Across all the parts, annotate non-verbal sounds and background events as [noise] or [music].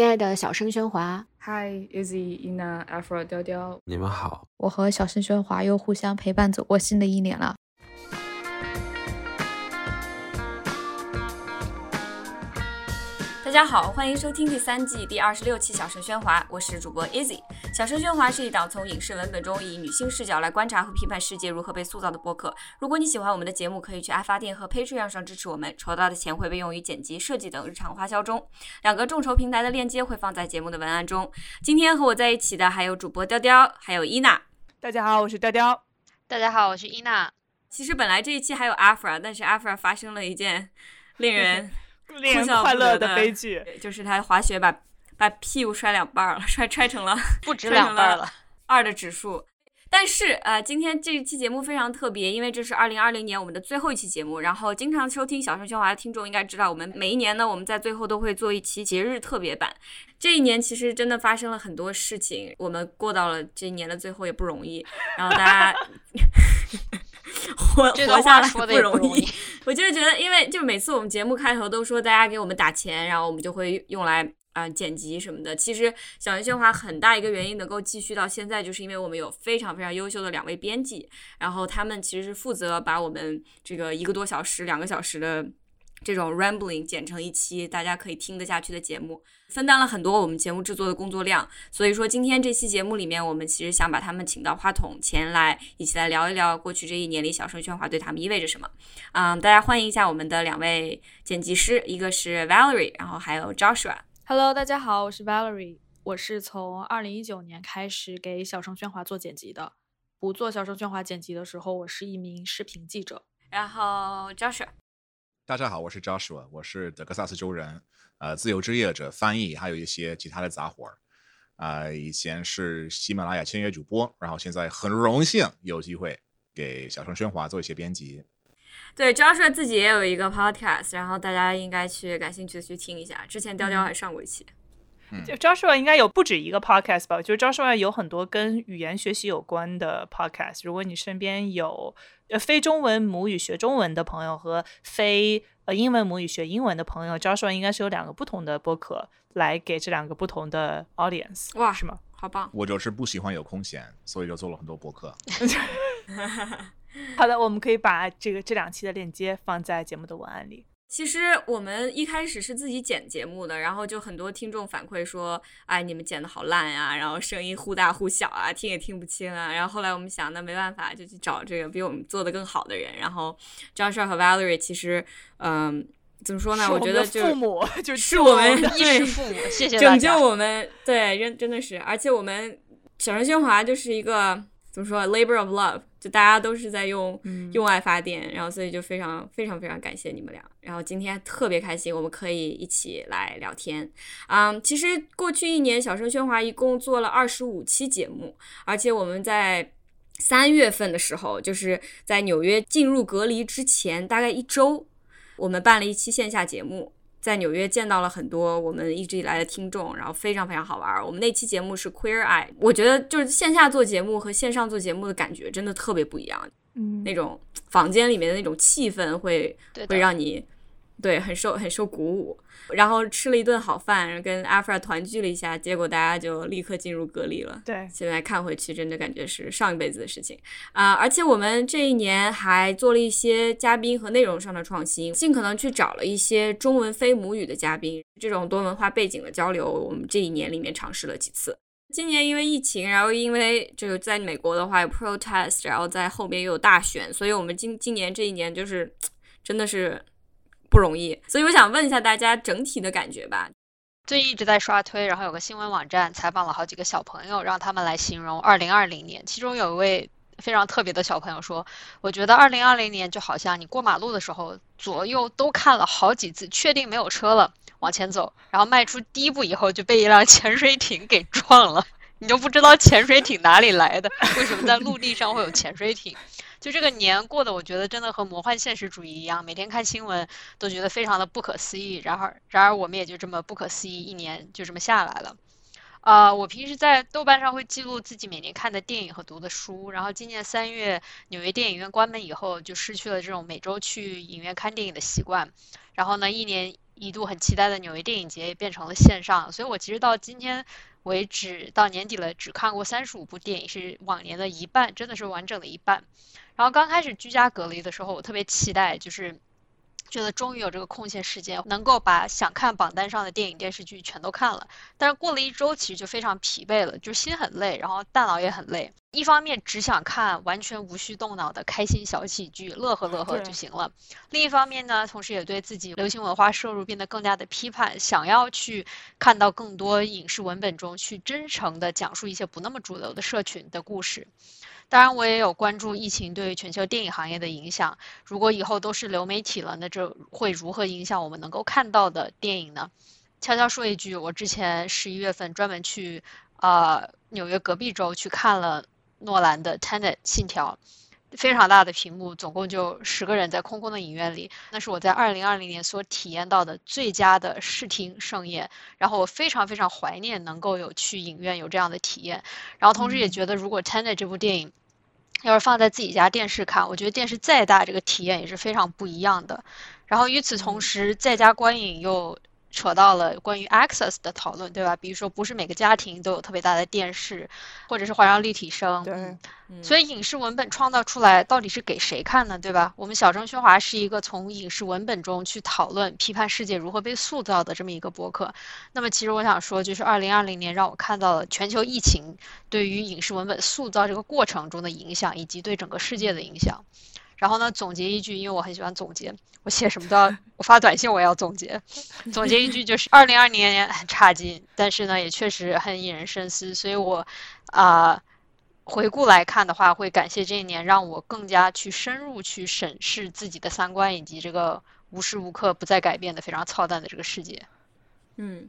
亲爱的小声喧哗，Hi Izzy Ina Afro 雕雕，你们好，我和小声喧哗又互相陪伴走过新的一年了。大家好，欢迎收听第三季第二十六期《小声喧哗》，我是主播 Easy。《小声喧哗》是一档从影视文本中以女性视角来观察和批判世界如何被塑造的播客。如果你喜欢我们的节目，可以去爱发电和 Patreon 上支持我们，筹到的钱会被用于剪辑、设计等日常花销中。两个众筹平台的链接会放在节目的文案中。今天和我在一起的还有主播雕雕，还有伊娜。大家好，我是雕雕。大家好，我是伊娜。其实本来这一期还有 Afra，但是 Afra 发生了一件令人。令人快乐的悲剧，就是他滑雪把把屁股摔两半了，摔摔成了不止两半了 [laughs] 二的指数。但是呃，今天这一期节目非常特别，因为这是二零二零年我们的最后一期节目。然后经常收听小声喧哗的听众应该知道，我们每一年呢，我们在最后都会做一期节日特别版。这一年其实真的发生了很多事情，我们过到了这一年的最后也不容易。然后大家。[laughs] 活活下来不容易，[laughs] 我就是觉得，因为就每次我们节目开头都说大家给我们打钱，然后我们就会用来啊剪辑什么的。其实小鱼喧哗很大一个原因能够继续到现在，就是因为我们有非常非常优秀的两位编辑，然后他们其实是负责把我们这个一个多小时、两个小时的。这种 rambling 剪成一期大家可以听得下去的节目，分担了很多我们节目制作的工作量。所以说，今天这期节目里面，我们其实想把他们请到话筒前来，一起来聊一聊过去这一年里小声喧哗对他们意味着什么。嗯，大家欢迎一下我们的两位剪辑师，一个是 Valerie，然后还有 Joshua。Hello，大家好，我是 Valerie，我是从二零一九年开始给小声喧哗做剪辑的。不做小声喧哗剪辑的时候，我是一名视频记者。然后 Joshua。大家好，我是 Joshua，我是德克萨斯州人，呃，自由职业者、翻译，还有一些其他的杂活儿。啊，以前是喜马拉雅签约主播，然后现在很荣幸有机会给小声喧哗做一些编辑。对，Joshua 自己也有一个 podcast，然后大家应该去感兴趣的去听一下。之前雕雕还上过一期。就 Joshua 应该有不止一个 podcast 吧？就是 Joshua 有很多跟语言学习有关的 podcast。如果你身边有呃非中文母语学中文的朋友和非呃英文母语学英文的朋友，Joshua 应该是有两个不同的播客来给这两个不同的 audience。哇，是吗？好棒！我就是不喜欢有空闲，所以就做了很多播客。[laughs] 好的，我们可以把这个这两期的链接放在节目的文案里。其实我们一开始是自己剪节目的，然后就很多听众反馈说，哎，你们剪的好烂呀，然后声音忽大忽小啊，听也听不清啊。然后后来我们想，那没办法，就去找这个比我们做的更好的人。然后张帅和 Valerie 其实，嗯，怎么说呢？我觉得就父母就是我们对父母，谢谢拯救我们，对，真真的是，而且我们小声喧哗就是一个。怎么说？Labor of love，就大家都是在用用爱发电，然后所以就非常非常非常感谢你们俩。然后今天特别开心，我们可以一起来聊天。嗯，其实过去一年，小声喧哗一共做了二十五期节目，而且我们在三月份的时候，就是在纽约进入隔离之前大概一周，我们办了一期线下节目。在纽约见到了很多我们一直以来的听众，然后非常非常好玩。我们那期节目是 Queer Eye，我觉得就是线下做节目和线上做节目的感觉真的特别不一样。嗯，那种房间里面的那种气氛会会让你对很受很受鼓舞。然后吃了一顿好饭，跟阿弗尔团聚了一下，结果大家就立刻进入隔离了。对，现在看回去，真的感觉是上一辈子的事情啊！而且我们这一年还做了一些嘉宾和内容上的创新，尽可能去找了一些中文非母语的嘉宾，这种多文化背景的交流，我们这一年里面尝试了几次。今年因为疫情，然后因为这个在美国的话有 protest，然后在后面又有大选，所以我们今今年这一年就是真的是。不容易，所以我想问一下大家整体的感觉吧。最近一直在刷推，然后有个新闻网站采访了好几个小朋友，让他们来形容2020年。其中有一位非常特别的小朋友说：“我觉得2020年就好像你过马路的时候，左右都看了好几次，确定没有车了，往前走，然后迈出第一步以后就被一辆潜水艇给撞了，你就不知道潜水艇哪里来的，为什么在陆地上会有潜水艇。”就这个年过的，我觉得真的和魔幻现实主义一样，每天看新闻都觉得非常的不可思议。然而，然而我们也就这么不可思议一年就这么下来了。啊，我平时在豆瓣上会记录自己每年看的电影和读的书。然后今年三月纽约电影院关门以后，就失去了这种每周去影院看电影的习惯。然后呢，一年。一度很期待的纽约电影节也变成了线上，所以我其实到今天为止，到年底了只看过三十五部电影，是往年的一半，真的是完整的一半。然后刚开始居家隔离的时候，我特别期待，就是觉得终于有这个空闲时间，能够把想看榜单上的电影电视剧全都看了。但是过了一周，其实就非常疲惫了，就心很累，然后大脑也很累。一方面只想看完全无需动脑的开心小喜剧，乐呵乐呵就行了；另一方面呢，同时也对自己流行文化摄入变得更加的批判，想要去看到更多影视文本中去真诚的讲述一些不那么主流的社群的故事。当然，我也有关注疫情对全球电影行业的影响。如果以后都是流媒体了，那这会如何影响我们能够看到的电影呢？悄悄说一句，我之前十一月份专门去呃纽约隔壁州去看了。诺兰的《Tenet》信条，非常大的屏幕，总共就十个人在空空的影院里，那是我在二零二零年所体验到的最佳的视听盛宴。然后我非常非常怀念能够有去影院有这样的体验。然后同时也觉得，如果《Tenet》这部电影要是放在自己家电视看，我觉得电视再大，这个体验也是非常不一样的。然后与此同时，在家观影又。扯到了关于 access 的讨论，对吧？比如说，不是每个家庭都有特别大的电视，或者是环绕立体声。对。所以影视文本创造出来到底是给谁看呢？对吧？我们小声喧哗是一个从影视文本中去讨论、批判世界如何被塑造的这么一个博客。那么，其实我想说，就是二零二零年让我看到了全球疫情对于影视文本塑造这个过程中的影响，以及对整个世界的影响。然后呢，总结一句，因为我很喜欢总结，我写什么都要，[laughs] 我发短信我也要总结。总结一句就是，二零二零年很差劲，但是呢，也确实很引人深思。所以我，啊，回顾来看的话，会感谢这一年让我更加去深入去审视自己的三观，以及这个无时无刻不在改变的非常操蛋的这个世界。嗯。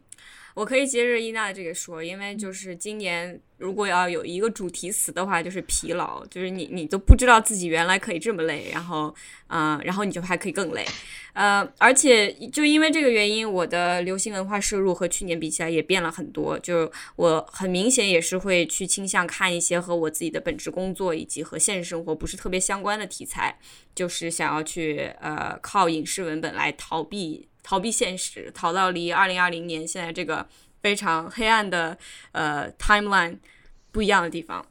我可以接着伊娜这个说，因为就是今年如果要有一个主题词的话，就是疲劳，就是你你都不知道自己原来可以这么累，然后嗯，然后你就还可以更累，呃，而且就因为这个原因，我的流行文化摄入和去年比起来也变了很多，就我很明显也是会去倾向看一些和我自己的本职工作以及和现实生活不是特别相关的题材，就是想要去呃靠影视文本来逃避。逃避现实，逃到离二零二零年现在这个非常黑暗的呃 timeline 不一样的地方。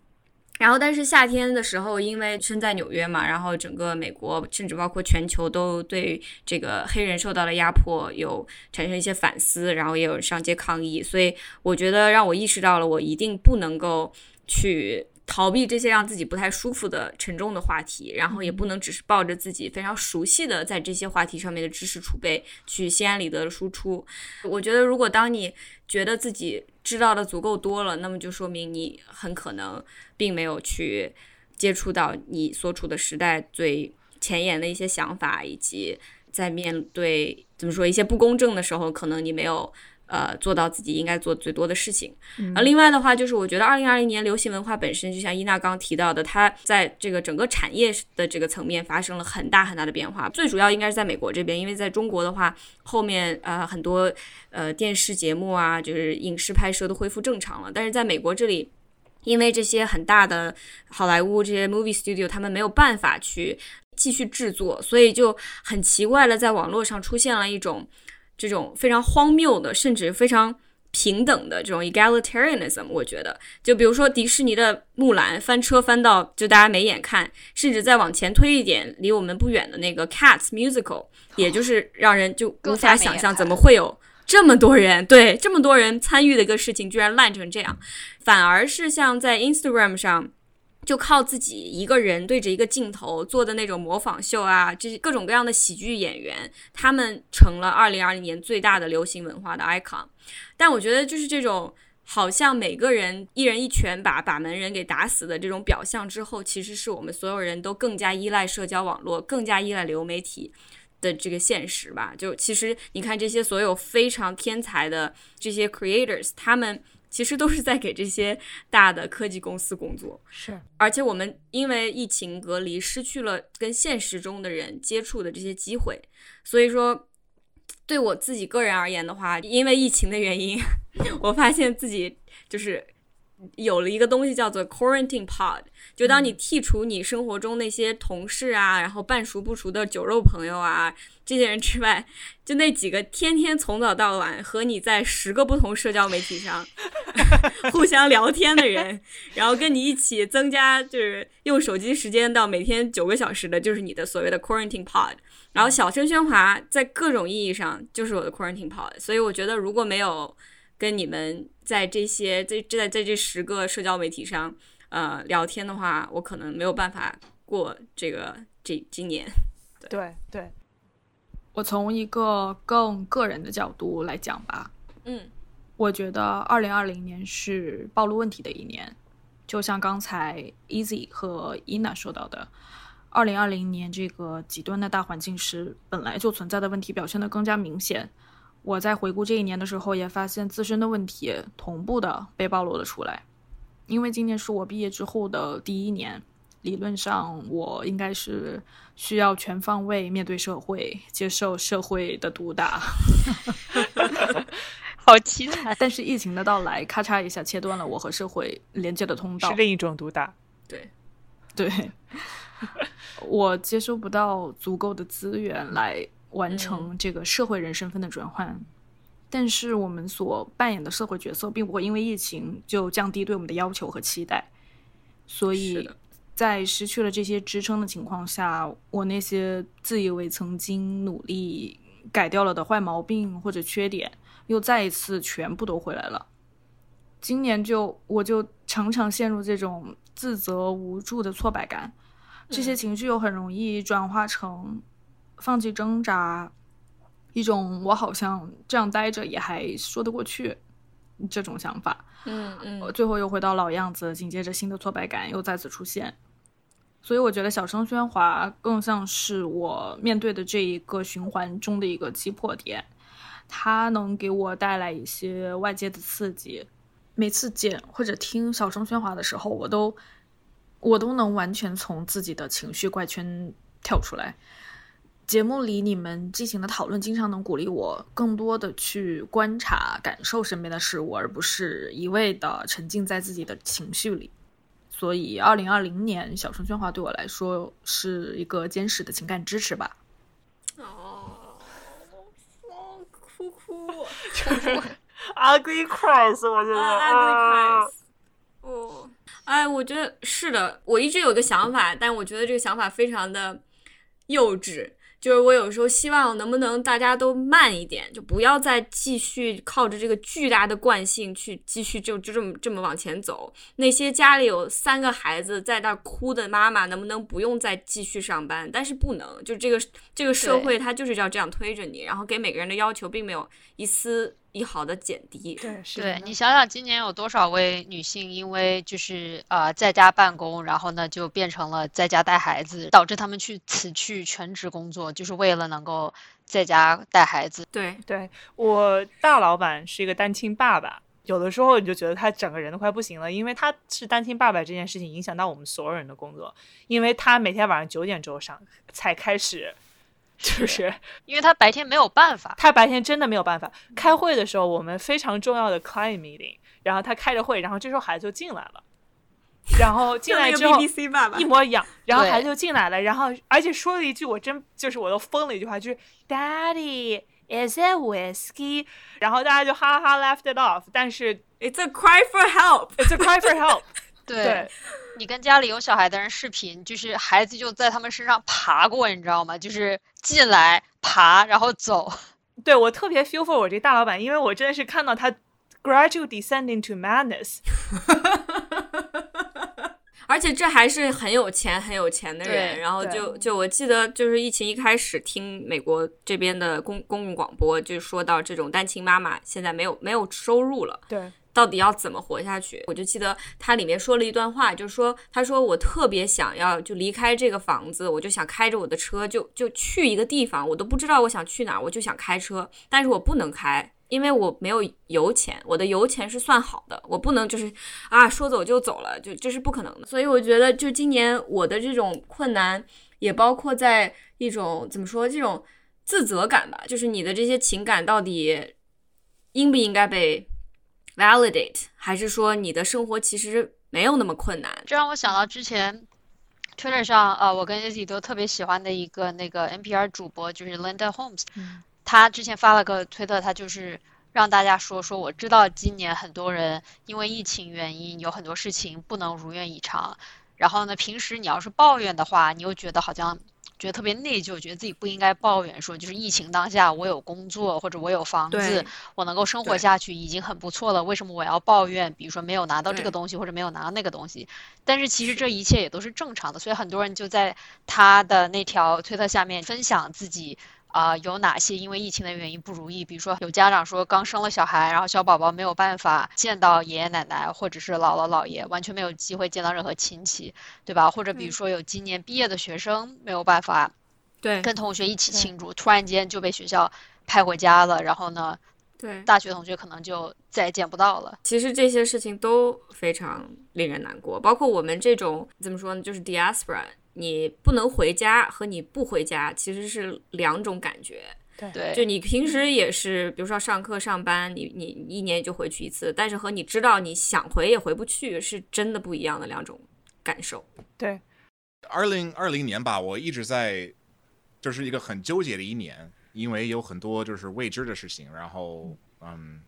然后，但是夏天的时候，因为身在纽约嘛，然后整个美国甚至包括全球都对这个黑人受到了压迫有产生一些反思，然后也有上街抗议。所以，我觉得让我意识到了，我一定不能够去。逃避这些让自己不太舒服的沉重的话题，然后也不能只是抱着自己非常熟悉的在这些话题上面的知识储备去心安理得的输出。我觉得，如果当你觉得自己知道的足够多了，那么就说明你很可能并没有去接触到你所处的时代最前沿的一些想法，以及在面对怎么说一些不公正的时候，可能你没有。呃，做到自己应该做最多的事情。而另外的话，就是我觉得二零二零年流行文化本身，就像伊娜刚刚提到的，它在这个整个产业的这个层面发生了很大很大的变化。最主要应该是在美国这边，因为在中国的话，后面呃很多呃电视节目啊，就是影视拍摄都恢复正常了。但是在美国这里，因为这些很大的好莱坞这些 movie studio，他们没有办法去继续制作，所以就很奇怪的，在网络上出现了一种。这种非常荒谬的，甚至非常平等的这种 egalitarianism，我觉得，就比如说迪士尼的木兰翻车翻到就大家没眼看，甚至再往前推一点，离我们不远的那个 Cats musical，也就是让人就无法想象怎么会有这么多人对这么多人参与的一个事情居然烂成这样，反而是像在 Instagram 上。就靠自己一个人对着一个镜头做的那种模仿秀啊，这些各种各样的喜剧演员，他们成了二零二零年最大的流行文化的 icon。但我觉得，就是这种好像每个人一人一拳把把门人给打死的这种表象之后，其实是我们所有人都更加依赖社交网络，更加依赖流媒体的这个现实吧。就其实你看这些所有非常天才的这些 creators，他们。其实都是在给这些大的科技公司工作，是。而且我们因为疫情隔离，失去了跟现实中的人接触的这些机会。所以说，对我自己个人而言的话，因为疫情的原因，[laughs] 我发现自己就是有了一个东西叫做 quarantine pod，就当你剔除你生活中那些同事啊，然后半熟不熟的酒肉朋友啊这些人之外，就那几个天天从早到晚和你在十个不同社交媒体上 [laughs] 互相聊天的人，[laughs] 然后跟你一起增加就是用手机时间到每天九个小时的，就是你的所谓的 quarantine pod。然后小声喧哗在各种意义上就是我的 quarantine pod，所以我觉得如果没有跟你们在这些在在在这十个社交媒体上呃聊天的话，我可能没有办法过这个这今年。对对，我从一个更个人的角度来讲吧，嗯，我觉得二零二零年是暴露问题的一年，就像刚才 Easy 和 Ina 说到的。二零二零年这个极端的大环境是，本来就存在的问题表现得更加明显。我在回顾这一年的时候，也发现自身的问题同步的被暴露了出来。因为今年是我毕业之后的第一年，理论上我应该是需要全方位面对社会，接受社会的毒打。[laughs] 好凄惨！[laughs] 但是疫情的到来，咔嚓一下切断了我和社会连接的通道，是另一种毒打。对，对。[laughs] 我接收不到足够的资源来完成这个社会人身份的转换，但是我们所扮演的社会角色并不会因为疫情就降低对我们的要求和期待，所以在失去了这些支撑的情况下，我那些自以为曾经努力改掉了的坏毛病或者缺点，又再一次全部都回来了。今年就我就常常陷入这种自责无助的挫败感。这些情绪又很容易转化成放弃挣扎，一种我好像这样待着也还说得过去这种想法。嗯嗯，最后又回到老样子，紧接着新的挫败感又再次出现。所以我觉得小声喧哗更像是我面对的这一个循环中的一个击破点，它能给我带来一些外界的刺激。每次剪或者听小声喧哗的时候，我都。我都能完全从自己的情绪怪圈跳出来。节目里你们进行的讨论，经常能鼓励我更多的去观察、感受身边的事物，而不是一味的沉浸在自己的情绪里。所以，二零二零年小声喧哗对我来说是一个坚实的情感支持吧。哦，哭哭，ugly cries，我觉得，ugly cries，哦。哎，我觉得是的。我一直有个想法，但我觉得这个想法非常的幼稚。就是我有时候希望能不能大家都慢一点，就不要再继续靠着这个巨大的惯性去继续就就这么这么往前走。那些家里有三个孩子在那哭的妈妈，能不能不用再继续上班？但是不能，就这个这个社会它就是要这样推着你，然后给每个人的要求并没有一丝。一毫的减低，对，是对你想想，今年有多少位女性因为就是呃在家办公，然后呢就变成了在家带孩子，导致他们去辞去全职工作，就是为了能够在家带孩子。对，对我大老板是一个单亲爸爸，有的时候你就觉得他整个人都快不行了，因为他是单亲爸爸这件事情影响到我们所有人的工作，因为他每天晚上九点钟上才开始。就是因为他白天没有办法，他白天真的没有办法。开会的时候，我们非常重要的 client meeting，然后他开着会，然后这时候孩子就进来了，然后进来 [laughs] 之后一模一样，然后孩子就进来了，然后而且说了一句我真就是我都疯了一句话，就是 Daddy is it whiskey？然后大家就哈哈 laughed it off，但是 It's a cry for help，It's a cry for help。[laughs] 对，你跟家里有小孩的人视频，就是孩子就在他们身上爬过，你知道吗？就是进来爬，然后走。[laughs] 对我特别 feel for 我这大老板，因为我真的是看到他 gradually descending to madness。[laughs] 而且这还是很有钱、很有钱的人。然后就就我记得，就是疫情一开始听美国这边的公公共广播，就说到这种单亲妈妈现在没有没有收入了。对。到底要怎么活下去？我就记得他里面说了一段话，就是说，他说我特别想要就离开这个房子，我就想开着我的车就就去一个地方，我都不知道我想去哪，我就想开车，但是我不能开，因为我没有油钱，我的油钱是算好的，我不能就是啊说走就走了，就这是不可能的。所以我觉得，就今年我的这种困难，也包括在一种怎么说这种自责感吧，就是你的这些情感到底应不应该被。validate，还是说你的生活其实没有那么困难？这让我想到之前 Twitter 上，呃，我跟 Izzy 都特别喜欢的一个那个 NPR 主播，就是 Linda Holmes，他之前发了个推特，他就是让大家说说，我知道今年很多人因为疫情原因有很多事情不能如愿以偿，然后呢，平时你要是抱怨的话，你又觉得好像。觉得特别内疚，觉得自己不应该抱怨，说就是疫情当下我有工作或者我有房子，我能够生活下去已经很不错了，为什么我要抱怨？比如说没有拿到这个东西或者没有拿到那个东西，但是其实这一切也都是正常的，所以很多人就在他的那条推特下面分享自己。啊，有哪些因为疫情的原因不如意？比如说有家长说刚生了小孩，然后小宝宝没有办法见到爷爷奶奶或者是姥姥姥爷，完全没有机会见到任何亲戚，对吧？或者比如说有今年毕业的学生没有办法，对，跟同学一起庆祝，突然间就被学校派回家了，然后呢，对，大学同学可能就再也见不到了。其实这些事情都非常令人难过，包括我们这种怎么说呢，就是 diaspora。你不能回家和你不回家其实是两种感觉。对，就你平时也是，比如说上课上班，你你一年就回去一次，但是和你知道你想回也回不去，是真的不一样的两种感受。对，二零二零年吧，我一直在，就是一个很纠结的一年，因为有很多就是未知的事情。然后，嗯，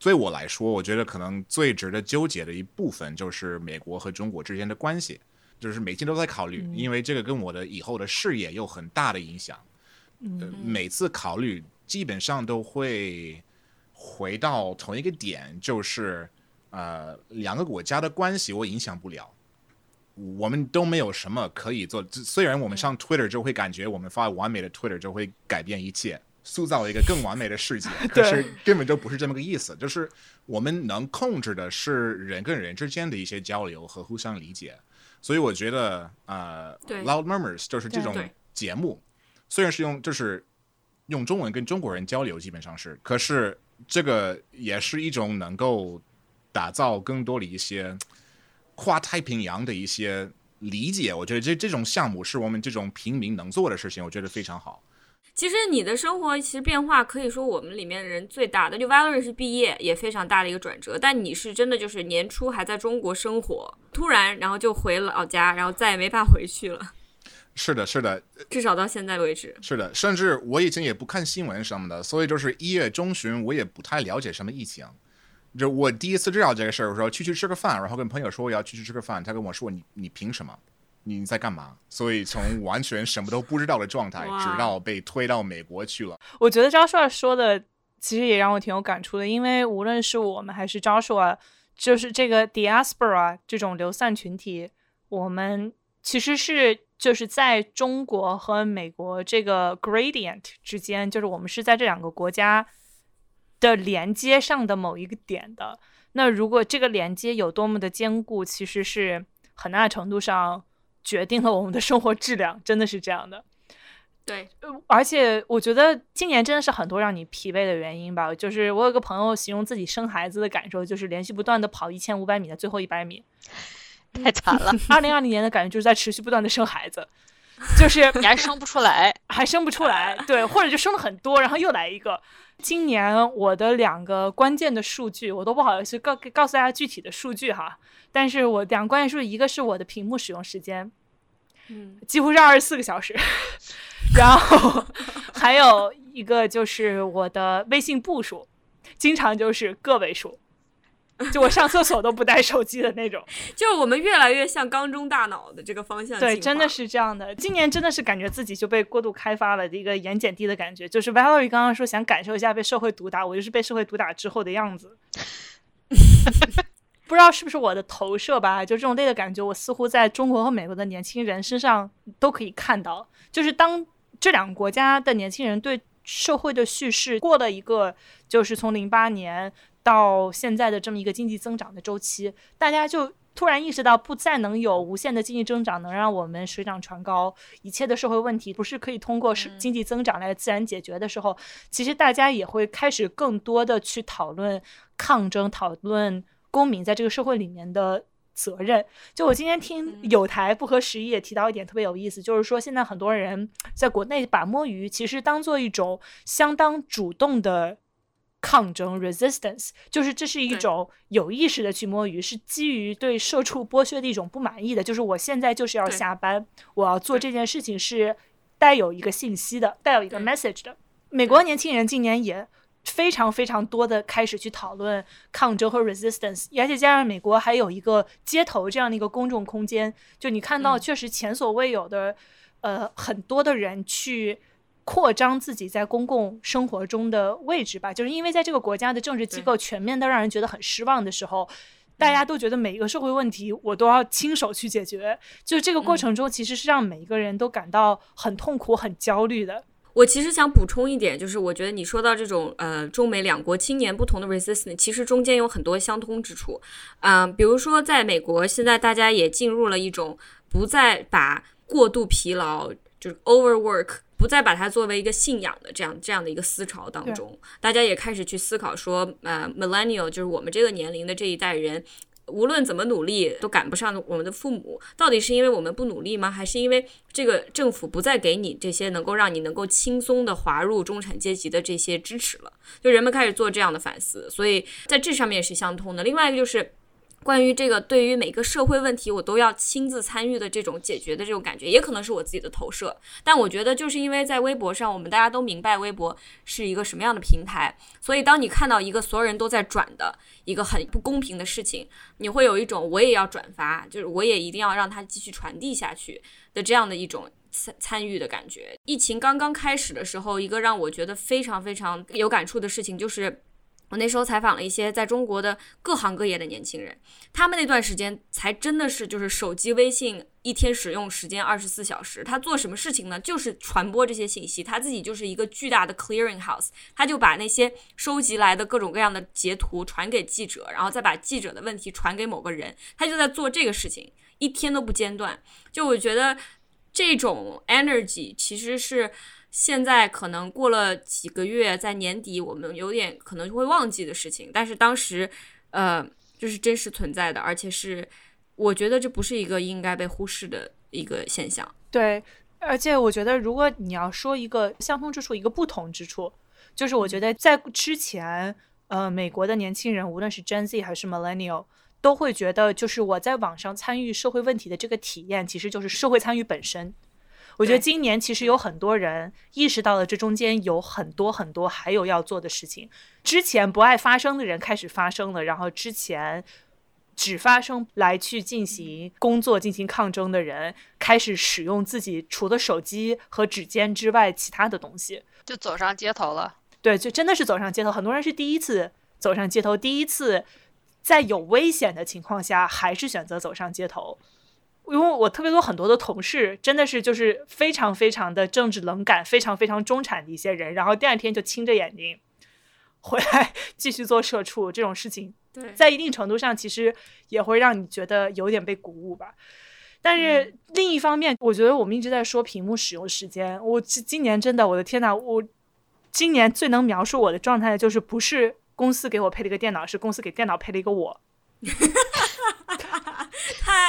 对我来说，我觉得可能最值得纠结的一部分就是美国和中国之间的关系。就是每天都在考虑，因为这个跟我的以后的事业有很大的影响。嗯，每次考虑基本上都会回到同一个点，就是呃，两个国家的关系我影响不了，我们都没有什么可以做。虽然我们上 Twitter 就会感觉我们发完美的 Twitter 就会改变一切，塑造一个更完美的世界，[laughs] 可是根本就不是这么个意思。就是我们能控制的是人跟人之间的一些交流和互相理解。所以我觉得，呃，Loud Murmurs 就是这种节目，虽然是用就是用中文跟中国人交流，基本上是，可是这个也是一种能够打造更多的一些跨太平洋的一些理解。我觉得这这种项目是我们这种平民能做的事情，我觉得非常好。其实你的生活其实变化可以说我们里面的人最大的，就 Valerie 是毕业也非常大的一个转折，但你是真的就是年初还在中国生活，突然然后就回老家，然后再也没法回去了。[laughs] 是的，是的，至少到现在为止。是的，甚至我已经也不看新闻什么的，所以就是一月中旬我也不太了解什么疫情。就我第一次知道这个事儿，我说去去吃个饭，然后跟朋友说我要去去吃个饭，他跟我说你你凭什么？你在干嘛？所以从完全什么都不知道的状态，直到被推到美国去了。我觉得张硕说的其实也让我挺有感触的，因为无论是我们还是张硕，就是这个 diaspora 这种流散群体，我们其实是就是在中国和美国这个 gradient 之间，就是我们是在这两个国家的连接上的某一个点的。那如果这个连接有多么的坚固，其实是很大程度上。决定了我们的生活质量，真的是这样的。对，而且我觉得今年真的是很多让你疲惫的原因吧。就是我有个朋友形容自己生孩子的感受，就是连续不断的跑一千五百米的最后一百米，太惨了。[laughs] 二零二零年的感觉就是在持续不断的生孩子，[laughs] 就是你还生不出来，[laughs] 还生不出来，对，或者就生了很多，然后又来一个。今年我的两个关键的数据，我都不好意思告告诉大家具体的数据哈。但是我两个关键数据，一个是我的屏幕使用时间。嗯，几乎是二十四个小时，[laughs] 然后还有一个就是我的微信步数，经常就是个位数，就我上厕所都不带手机的那种。[laughs] 就我们越来越像缸中大脑的这个方向。对，真的是这样的。今年真的是感觉自己就被过度开发了的一个盐碱地的感觉。就是 Valerie 刚刚说想感受一下被社会毒打，我就是被社会毒打之后的样子。[laughs] 不知道是不是我的投射吧，就这种累的感觉，我似乎在中国和美国的年轻人身上都可以看到。就是当这两个国家的年轻人对社会的叙事过了一个，就是从零八年到现在的这么一个经济增长的周期，大家就突然意识到，不再能有无限的经济增长能让我们水涨船高，一切的社会问题不是可以通过是经济增长来自然解决的时候，其实大家也会开始更多的去讨论抗争，讨论。公民在这个社会里面的责任，就我今天听有台不合时宜也提到一点特别有意思，就是说现在很多人在国内把摸鱼其实当做一种相当主动的抗争 resistance，就是这是一种有意识的去摸鱼，是基于对社畜剥削的一种不满意的，就是我现在就是要下班，我要做这件事情是带有一个信息的，带有一个 message 的。美国年轻人今年也非常非常多的开始去讨论抗争和 resistance，而且加上美国还有一个街头这样的一个公众空间，就你看到确实前所未有的，呃，很多的人去。扩张自己在公共生活中的位置吧，就是因为在这个国家的政治机构全面的让人觉得很失望的时候，大家都觉得每一个社会问题我都要亲手去解决。就这个过程中，其实是让每一个人都感到很痛苦、很焦虑的。我其实想补充一点，就是我觉得你说到这种呃中美两国青年不同的 resistance，其实中间有很多相通之处。嗯，比如说在美国，现在大家也进入了一种不再把过度疲劳就是 overwork。不再把它作为一个信仰的这样这样的一个思潮当中，大家也开始去思考说，呃，millennial 就是我们这个年龄的这一代人，无论怎么努力都赶不上我们的父母，到底是因为我们不努力吗？还是因为这个政府不再给你这些能够让你能够轻松的滑入中产阶级的这些支持了？就人们开始做这样的反思，所以在这上面是相通的。另外一个就是。关于这个，对于每个社会问题，我都要亲自参与的这种解决的这种感觉，也可能是我自己的投射。但我觉得，就是因为在微博上，我们大家都明白微博是一个什么样的平台，所以当你看到一个所有人都在转的一个很不公平的事情，你会有一种我也要转发，就是我也一定要让它继续传递下去的这样的一种参参与的感觉。疫情刚刚开始的时候，一个让我觉得非常非常有感触的事情就是。我那时候采访了一些在中国的各行各业的年轻人，他们那段时间才真的是就是手机微信一天使用时间二十四小时，他做什么事情呢？就是传播这些信息，他自己就是一个巨大的 clearing house，他就把那些收集来的各种各样的截图传给记者，然后再把记者的问题传给某个人，他就在做这个事情，一天都不间断。就我觉得这种 energy 其实是。现在可能过了几个月，在年底我们有点可能会忘记的事情，但是当时，呃，就是真实存在的，而且是我觉得这不是一个应该被忽视的一个现象。对，而且我觉得如果你要说一个相通之处，一个不同之处，就是我觉得在之前，呃，美国的年轻人，无论是 Gen Z 还是 Millennial，都会觉得就是我在网上参与社会问题的这个体验，其实就是社会参与本身。我觉得今年其实有很多人意识到了这中间有很多很多还有要做的事情。之前不爱发声的人开始发声了，然后之前只发声来去进行工作、进行抗争的人开始使用自己除了手机和指尖之外其他的东西，就走上街头了。对，就真的是走上街头。很多人是第一次走上街头，第一次在有危险的情况下还是选择走上街头。因为我特别多很多的同事，真的是就是非常非常的政治冷感，非常非常中产的一些人，然后第二天就青着眼睛回来 [laughs] 继续做社畜，这种事情，在一定程度上其实也会让你觉得有点被鼓舞吧。但是另一方面，我觉得我们一直在说屏幕使用时间，我今今年真的，我的天呐，我今年最能描述我的状态的就是不是公司给我配了一个电脑，是公司给电脑配了一个我。[laughs]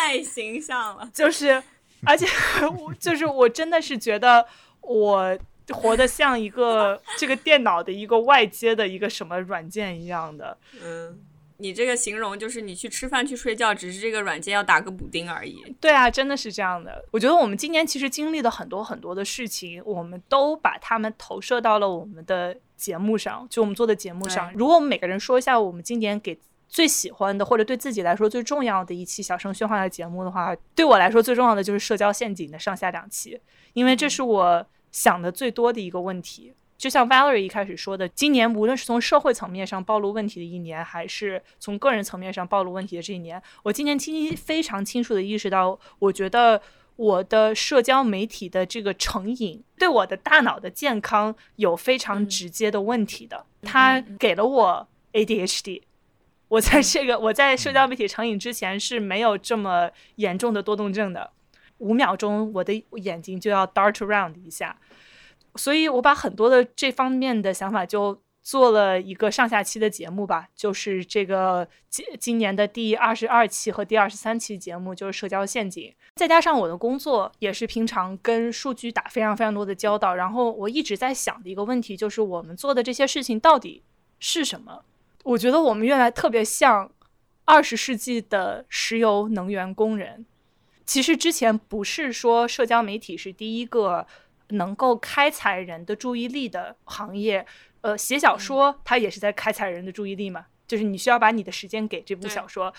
太形象了，就是，而且 [laughs] 我就是我真的是觉得我活得像一个这个电脑的一个外接的一个什么软件一样的。嗯，你这个形容就是你去吃饭去睡觉，只是这个软件要打个补丁而已。对啊，真的是这样的。我觉得我们今年其实经历了很多很多的事情，我们都把它们投射到了我们的节目上，就我们做的节目上。如果我们每个人说一下我们今年给。最喜欢的或者对自己来说最重要的一期小声喧哗的节目的话，对我来说最重要的就是社交陷阱的上下两期，因为这是我想的最多的一个问题。就像 Valerie 一开始说的，今年无论是从社会层面上暴露问题的一年，还是从个人层面上暴露问题的这一年，我今年清非常清楚的意识到，我觉得我的社交媒体的这个成瘾对我的大脑的健康有非常直接的问题的，它给了我 ADHD。我在这个我在社交媒体成瘾之前是没有这么严重的多动症的，五秒钟我的眼睛就要 dart around 一下，所以我把很多的这方面的想法就做了一个上下期的节目吧，就是这个今今年的第二十二期和第二十三期节目就是社交陷阱，再加上我的工作也是平常跟数据打非常非常多的交道，然后我一直在想的一个问题就是我们做的这些事情到底。是什么？我觉得我们原来特别像二十世纪的石油能源工人。其实之前不是说社交媒体是第一个能够开采人的注意力的行业，呃，写小说它也是在开采人的注意力嘛，就是你需要把你的时间给这部小说。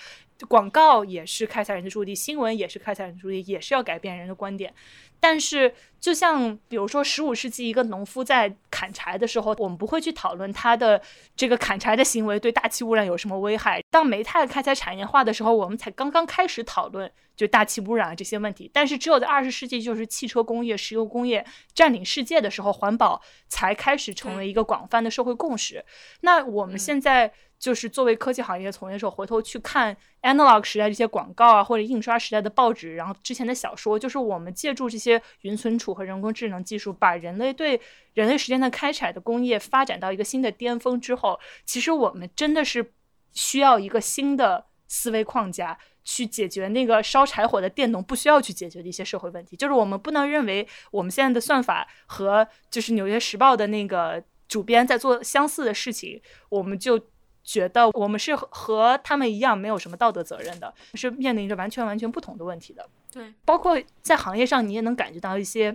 广告也是开采人的注意力，新闻也是开采人的注意力，也是要改变人的观点。但是，就像比如说，十五世纪一个农夫在砍柴的时候，我们不会去讨论他的这个砍柴的行为对大气污染有什么危害。当煤炭开采产业化的时候，我们才刚刚开始讨论就大气污染这些问题。但是，只有在二十世纪，就是汽车工业、石油工业占领世界的时候，环保才开始成为一个广泛的社会共识。那我们现在。就是作为科技行业从业者，回头去看 analog 时代这些广告啊，或者印刷时代的报纸，然后之前的小说，就是我们借助这些云存储和人工智能技术，把人类对人类时间的开采的工业发展到一个新的巅峰之后，其实我们真的是需要一个新的思维框架去解决那个烧柴火的佃农不需要去解决的一些社会问题。就是我们不能认为我们现在的算法和就是《纽约时报》的那个主编在做相似的事情，我们就。觉得我们是和他们一样没有什么道德责任的，是面临着完全完全不同的问题的。对，包括在行业上，你也能感觉到一些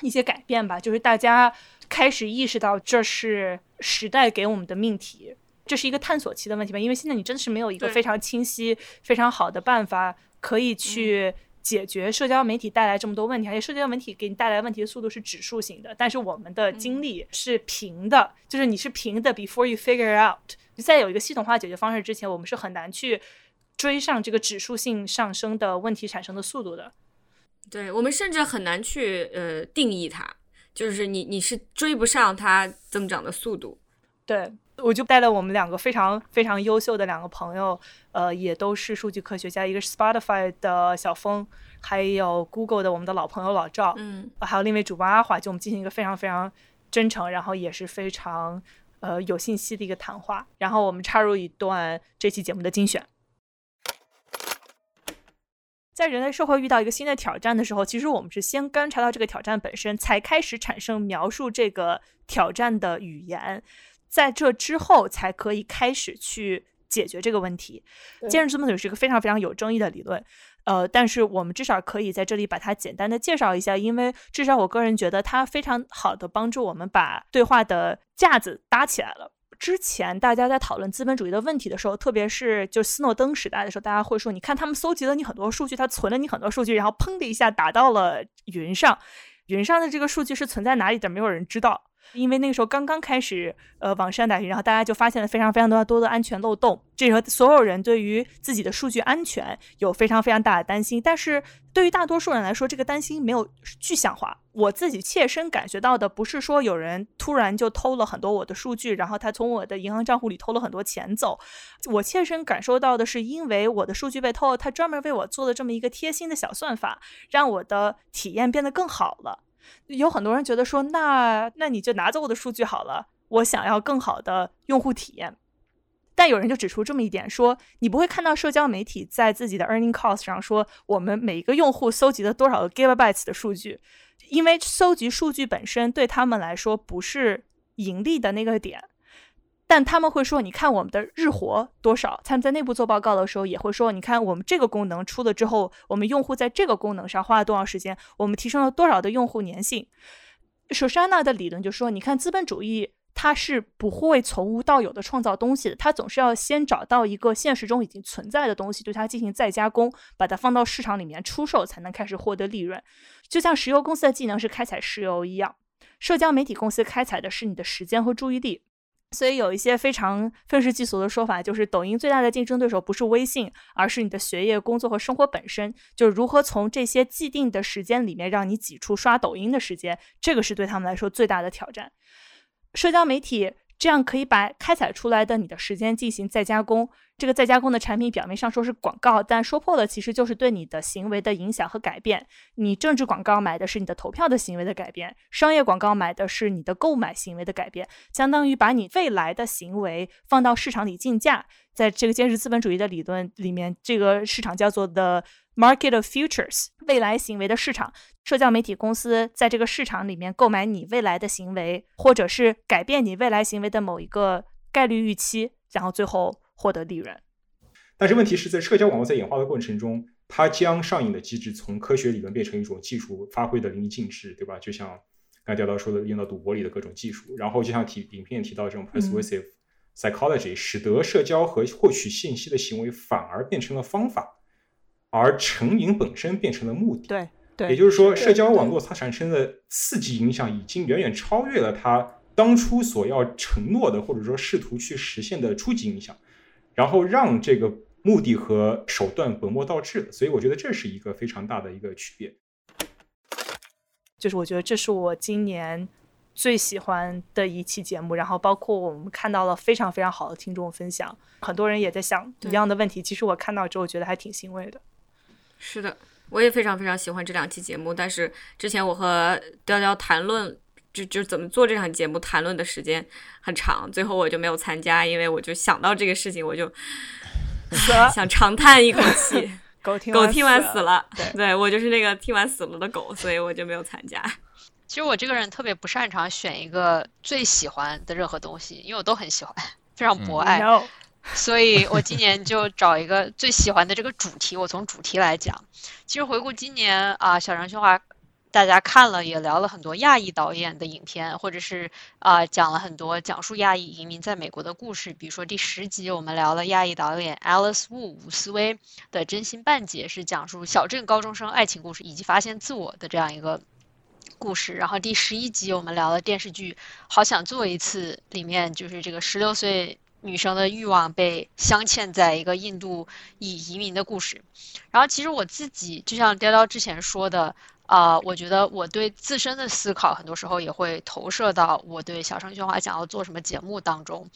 一些改变吧。就是大家开始意识到这是时代给我们的命题，这是一个探索期的问题吧。因为现在你真的是没有一个非常清晰、非常好的办法可以去。解决社交媒体带来这么多问题，而且社交媒体给你带来问题的速度是指数型的，但是我们的经历是平的，就是你是平的。Before you figure out，在有一个系统化解决方式之前，我们是很难去追上这个指数性上升的问题产生的速度的。对我们甚至很难去呃定义它，就是你你是追不上它增长的速度。对。我就带了我们两个非常非常优秀的两个朋友，呃，也都是数据科学家，一个是 Spotify 的小峰，还有 Google 的我们的老朋友老赵，嗯，还有另一位主播阿华，就我们进行一个非常非常真诚，然后也是非常呃有信息的一个谈话。然后我们插入一段这期节目的精选。在人类社会遇到一个新的挑战的时候，其实我们是先观察到这个挑战本身，才开始产生描述这个挑战的语言。在这之后，才可以开始去解决这个问题。建设资本主义是一个非常非常有争议的理论，呃，但是我们至少可以在这里把它简单的介绍一下，因为至少我个人觉得它非常好的帮助我们把对话的架子搭起来了。之前大家在讨论资本主义的问题的时候，特别是就斯诺登时代的时候，大家会说，你看他们搜集了你很多数据，他存了你很多数据，然后砰的一下打到了云上，云上的这个数据是存在哪里的，没有人知道。因为那个时候刚刚开始，呃，网上打鱼，然后大家就发现了非常非常多多的安全漏洞。这时候所有人对于自己的数据安全有非常非常大的担心。但是对于大多数人来说，这个担心没有具象化。我自己切身感觉到的，不是说有人突然就偷了很多我的数据，然后他从我的银行账户里偷了很多钱走。我切身感受到的是，因为我的数据被偷，他专门为我做了这么一个贴心的小算法，让我的体验变得更好了。有很多人觉得说，那那你就拿走我的数据好了，我想要更好的用户体验。但有人就指出这么一点，说你不会看到社交媒体在自己的 earning cost 上说，我们每一个用户搜集了多少个 gigabytes 的数据，因为搜集数据本身对他们来说不是盈利的那个点。但他们会说，你看我们的日活多少？他们在内部做报告的时候也会说，你看我们这个功能出了之后，我们用户在这个功能上花了多少时间？我们提升了多少的用户粘性？首珊娜的理论就说，你看资本主义它是不会从无到有的创造东西的，它总是要先找到一个现实中已经存在的东西，对它进行再加工，把它放到市场里面出售，才能开始获得利润。就像石油公司的技能是开采石油一样，社交媒体公司开采的是你的时间和注意力。所以有一些非常愤世嫉俗的说法，就是抖音最大的竞争对手不是微信，而是你的学业、工作和生活本身。就是如何从这些既定的时间里面让你挤出刷抖音的时间，这个是对他们来说最大的挑战。社交媒体。这样可以把开采出来的你的时间进行再加工。这个再加工的产品表面上说是广告，但说破了其实就是对你的行为的影响和改变。你政治广告买的是你的投票的行为的改变，商业广告买的是你的购买行为的改变，相当于把你未来的行为放到市场里竞价。在这个坚持资本主义的理论里面，这个市场叫做的。Market of futures，未来行为的市场，社交媒体公司在这个市场里面购买你未来的行为，或者是改变你未来行为的某一个概率预期，然后最后获得利润。但是问题是在社交网络在演化的过程中，它将上瘾的机制从科学理论变成一种技术发挥的淋漓尽致，对吧？就像刚才雕雕说的，用到赌博里的各种技术，然后就像提影片提到这种 persuasive psychology，使得社交和获取信息的行为反而变成了方法，而成瘾本身变成了目的。对对，也就是说，社交网络它产生的刺激影响已经远远超越了它当初所要承诺的，或者说试图去实现的初级影响，然后让这个目的和手段本末倒置了。所以，我觉得这是一个非常大的一个区别。就是我觉得这是我今年最喜欢的一期节目，然后包括我们看到了非常非常好的听众分享，很多人也在想一样的问题。其实我看到之后觉得还挺欣慰的。是的，我也非常非常喜欢这两期节目，但是之前我和雕雕谈论就就怎么做这场节目谈论的时间很长，最后我就没有参加，因为我就想到这个事情，我就想长叹一口气。[laughs] 狗 [laughs] 听狗听完死死了，对对我就是那个听完死了的狗，所以我就没有参加。其实我这个人特别不擅长选一个最喜欢的任何东西，因为我都很喜欢，非常博爱。所以我今年就找一个最喜欢的这个主题，我从主题来讲。其实回顾今年啊，小张新华大家看了也聊了很多亚裔导演的影片，或者是啊讲了很多讲述亚裔移民在美国的故事。比如说第十集我们聊了亚裔导演 Alice Wu 伍思薇的《真心半解》，是讲述小镇高中生爱情故事以及发现自我的这样一个。故事，然后第十一集我们聊了电视剧《好想做一次》，里面就是这个十六岁女生的欲望被镶嵌在一个印度裔移民的故事。然后其实我自己就像雕雕之前说的，啊、我觉得我对自身的思考很多时候也会投射到我对小声喧哗想要做什么节目当中，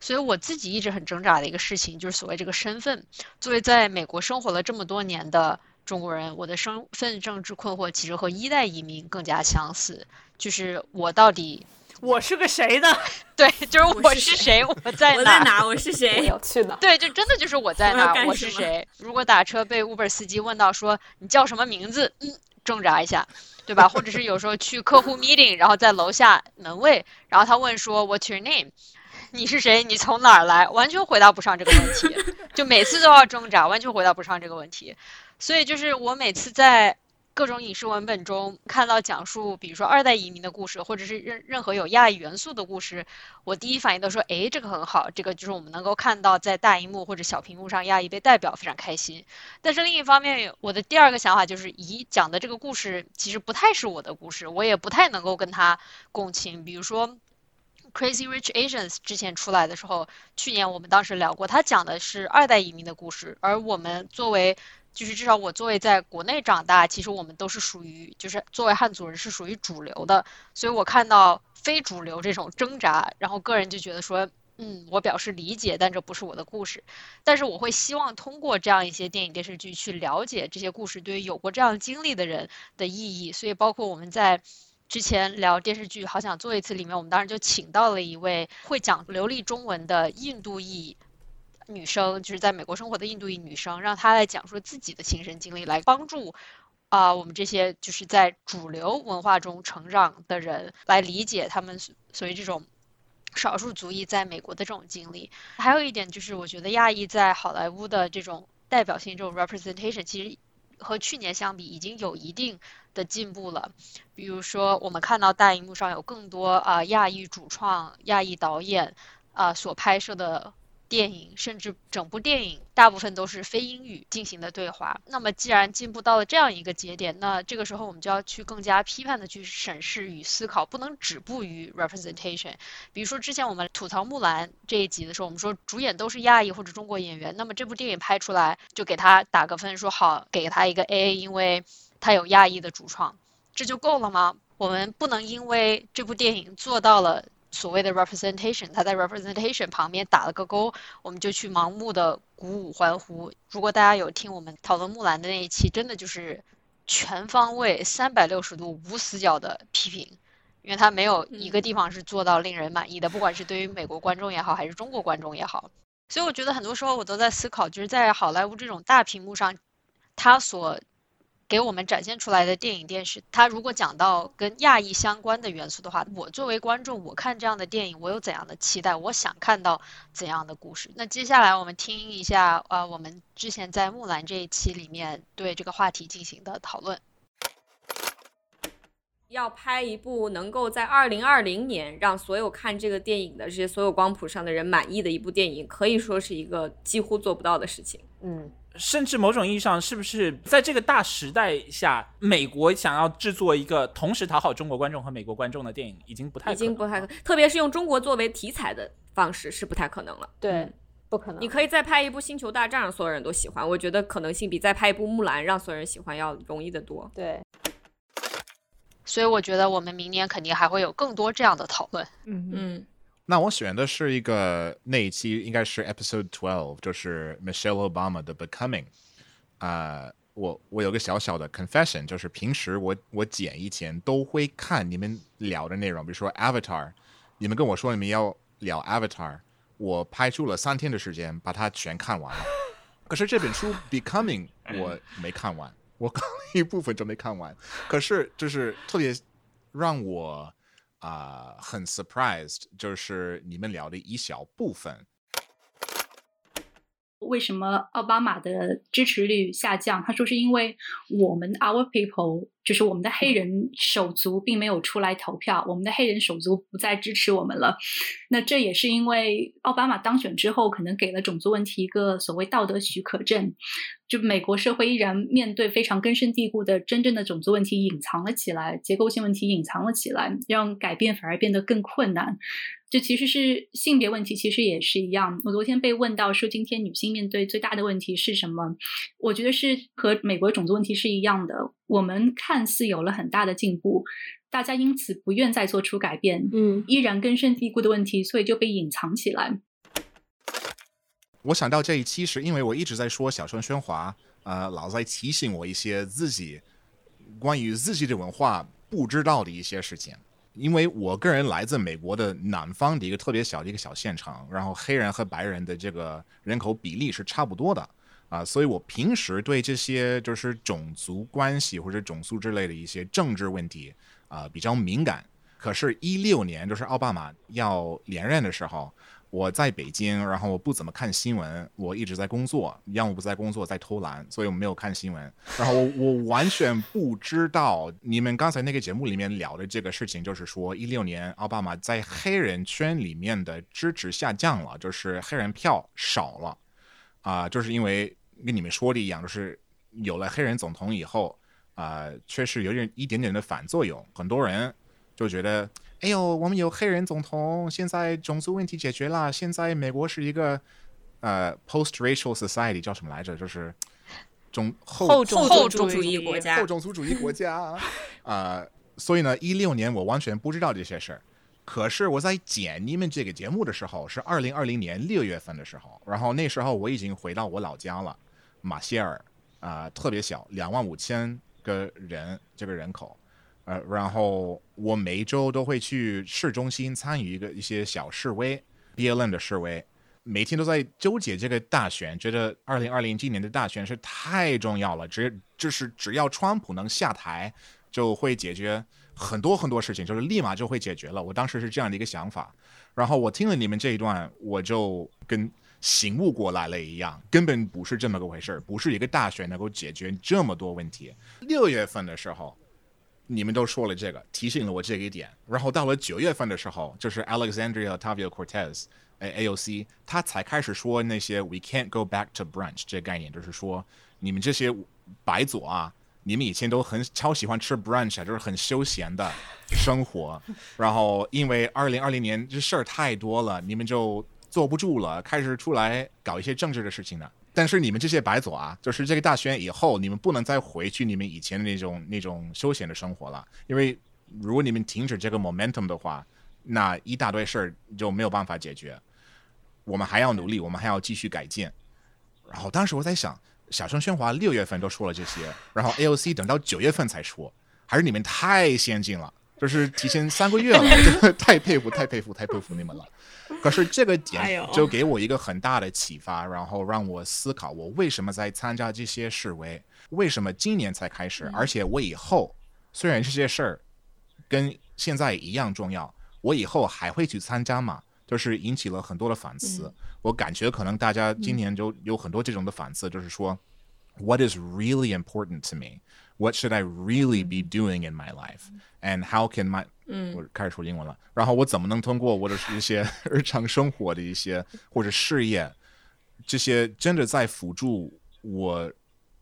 所以我自己一直很挣扎的一个事情就是所谓这个身份。作为在美国生活了这么多年的中国人，我的身份政治困惑其实和一代移民更加相似，就是我到底我是个谁呢？[laughs] 对，就是我我是谁我在哪儿。在哪？我是我谁？要去哪？对，就真的就是我在哪儿，[laughs] 我是谁。如果打车被 Uber 司机问到说你叫什么名字，嗯，挣扎一下，对吧？或者是有时候去客户 meeting，然后在楼下门卫，然后他问说 What's your name？你是谁？你从哪儿来？完全回答不上这个问题，就每次都要挣扎，完全回答不上这个问题。所以就是我每次在各种影视文本中看到讲述，比如说二代移民的故事，或者是任任何有亚裔元素的故事，我第一反应都说，诶，这个很好，这个就是我们能够看到在大荧幕或者小屏幕上亚裔被代表，非常开心。但是另一方面，我的第二个想法就是，咦，讲的这个故事其实不太是我的故事，我也不太能够跟他共情。比如说。Crazy Rich Asians 之前出来的时候，去年我们当时聊过，他讲的是二代移民的故事，而我们作为就是至少我作为在国内长大，其实我们都是属于就是作为汉族人是属于主流的，所以我看到非主流这种挣扎，然后个人就觉得说，嗯，我表示理解，但这不是我的故事。但是我会希望通过这样一些电影电视剧去了解这些故事对于有过这样经历的人的意义，所以包括我们在。之前聊电视剧《好想做一次》里面，我们当时就请到了一位会讲流利中文的印度裔女生，就是在美国生活的印度裔女生，让她来讲述自己的亲身经历，来帮助啊、我们这些就是在主流文化中成长的人来理解他们所所谓这种少数族裔在美国的这种经历。还有一点就是，我觉得亚裔在好莱坞的这种代表性、这种 representation，其实和去年相比已经有一定的进步了。比如说，我们看到大荧幕上有更多啊、亚裔主创、亚裔导演啊、所拍摄的电影，甚至整部电影大部分都是非英语进行的对话。那么，既然进步到了这样一个节点，那这个时候我们就要去更加批判的去审视与思考，不能止步于 representation。比如说，之前我们吐槽木兰这一集的时候，我们说主演都是亚裔或者中国演员，那么这部电影拍出来就给他打个分，说好给他一个 A，因为他有亚裔的主创。这就够了吗？我们不能因为这部电影做到了所谓的 representation，他在 representation 旁边打了个勾，我们就去盲目的鼓舞欢呼。如果大家有听我们讨论木兰的那一期，真的就是全方位、三百六十度、无死角的批评，因为他没有一个地方是做到令人满意的，不管是对于美国观众也好，还是中国观众也好。所以我觉得很多时候我都在思考，就是在好莱坞这种大屏幕上，他所给我们展现出来的电影电视，它如果讲到跟亚裔相关的元素的话，我作为观众，我看这样的电影，我有怎样的期待？我想看到怎样的故事？那接下来我们听一下，呃，我们之前在木兰这一期里面对这个话题进行的讨论。要拍一部能够在二零二零年让所有看这个电影的这些所有光谱上的人满意的一部电影，可以说是一个几乎做不到的事情。嗯。甚至某种意义上，是不是在这个大时代下，美国想要制作一个同时讨好中国观众和美国观众的电影，已经不太已经不太，特别是用中国作为题材的方式是不太可能了。对，不可能。你可以再拍一部《星球大战》，让所有人都喜欢，我觉得可能性比再拍一部《木兰》让所有人喜欢要容易得多。对。所以我觉得我们明年肯定还会有更多这样的讨论。嗯嗯。那我选的是一个那一期应该是 Episode Twelve，就是 Michelle Obama 的 Becoming。啊，我我有个小小的 confession，就是平时我我剪以前都会看你们聊的内容，比如说 Avatar，你们跟我说你们要聊 Avatar，我拍出了三天的时间把它全看完了。可是这本书 Becoming 我没看完，我刚一部分就没看完。可是就是特别让我。啊，很 surprised，就是你们聊的一小部分。为什么奥巴马的支持率下降？他说是因为我们 our people，就是我们的黑人手足并没有出来投票，我们的黑人手足不再支持我们了。那这也是因为奥巴马当选之后，可能给了种族问题一个所谓道德许可证。就美国社会依然面对非常根深蒂固的真正的种族问题隐藏了起来，结构性问题隐藏了起来，让改变反而变得更困难。这其实是性别问题，其实也是一样。我昨天被问到说，今天女性面对最大的问题是什么？我觉得是和美国种族问题是一样的。我们看似有了很大的进步，大家因此不愿再做出改变，嗯，依然根深蒂固的问题，所以就被隐藏起来。我想到这一期是因为我一直在说小声喧哗，呃，老在提醒我一些自己关于自己的文化不知道的一些事情。因为我个人来自美国的南方的一个特别小的一个小县城，然后黑人和白人的这个人口比例是差不多的啊，所以我平时对这些就是种族关系或者种族之类的一些政治问题啊比较敏感。可是，一六年就是奥巴马要连任的时候。我在北京，然后我不怎么看新闻，我一直在工作，要么不在工作，在偷懒，所以我没有看新闻。然后我我完全不知道你们刚才那个节目里面聊的这个事情，就是说一六年奥巴马在黑人圈里面的支持下降了，就是黑人票少了，啊，就是因为跟你们说的一样，就是有了黑人总统以后，啊，确实有点一点点的反作用，很多人就觉得。哎呦，我们有黑人总统，现在种族问题解决了。现在美国是一个呃 post-racial society，叫什么来着？就是种后后种族主义国家，[laughs] 后种族主义国家。啊，所以呢，一六年我完全不知道这些事儿。可是我在剪你们这个节目的时候，是二零二零年六月份的时候，然后那时候我已经回到我老家了，马歇尔啊，特别小，两万五千个人这个人口。呃，然后我每周都会去市中心参与一个一些小示威，BLM 的示威，每天都在纠结这个大选，觉得二零二零今年的大选是太重要了，只就是只要川普能下台，就会解决很多很多事情，就是立马就会解决了。我当时是这样的一个想法，然后我听了你们这一段，我就跟醒悟过来了一样，根本不是这么个回事儿不是一个大选能够解决这么多问题。六月份的时候。你们都说了这个，提醒了我这一点。然后到了九月份的时候，就是 Alexandria Tavio Cortez，哎，AOC，他才开始说那些 "We can't go back to brunch" 这个概念，就是说你们这些白左啊，你们以前都很超喜欢吃 brunch，啊就是很休闲的生活。[laughs] 然后因为二零二零年这事儿太多了，你们就坐不住了，开始出来搞一些政治的事情了。但是你们这些白左啊，就是这个大选以后，你们不能再回去你们以前的那种那种休闲的生活了，因为如果你们停止这个 momentum 的话，那一大堆事儿就没有办法解决。我们还要努力，我们还要继续改进。然后当时我在想，小声喧哗六月份都说了这些，然后 AOC 等到九月份才说，还是你们太先进了。就是提前三个月 [laughs] 了，太佩服、太佩服、太佩服你们了。可是这个哎点就给我一个很大的启发，然后让我思考我为什么在参加这些示威，为什么今年才开始，而且我以后虽然这些事儿跟现在一样重要，我以后还会去参加吗？就是引起了很多的反思。我感觉可能大家今年就有很多这种的反思，就是说，What is really important to me? What should I really be doing in my life? And how can my 嗯我开始说英文了，然后我怎么能通过我的一些 [laughs] 日常生活的一些或者事业，这些真的在辅助我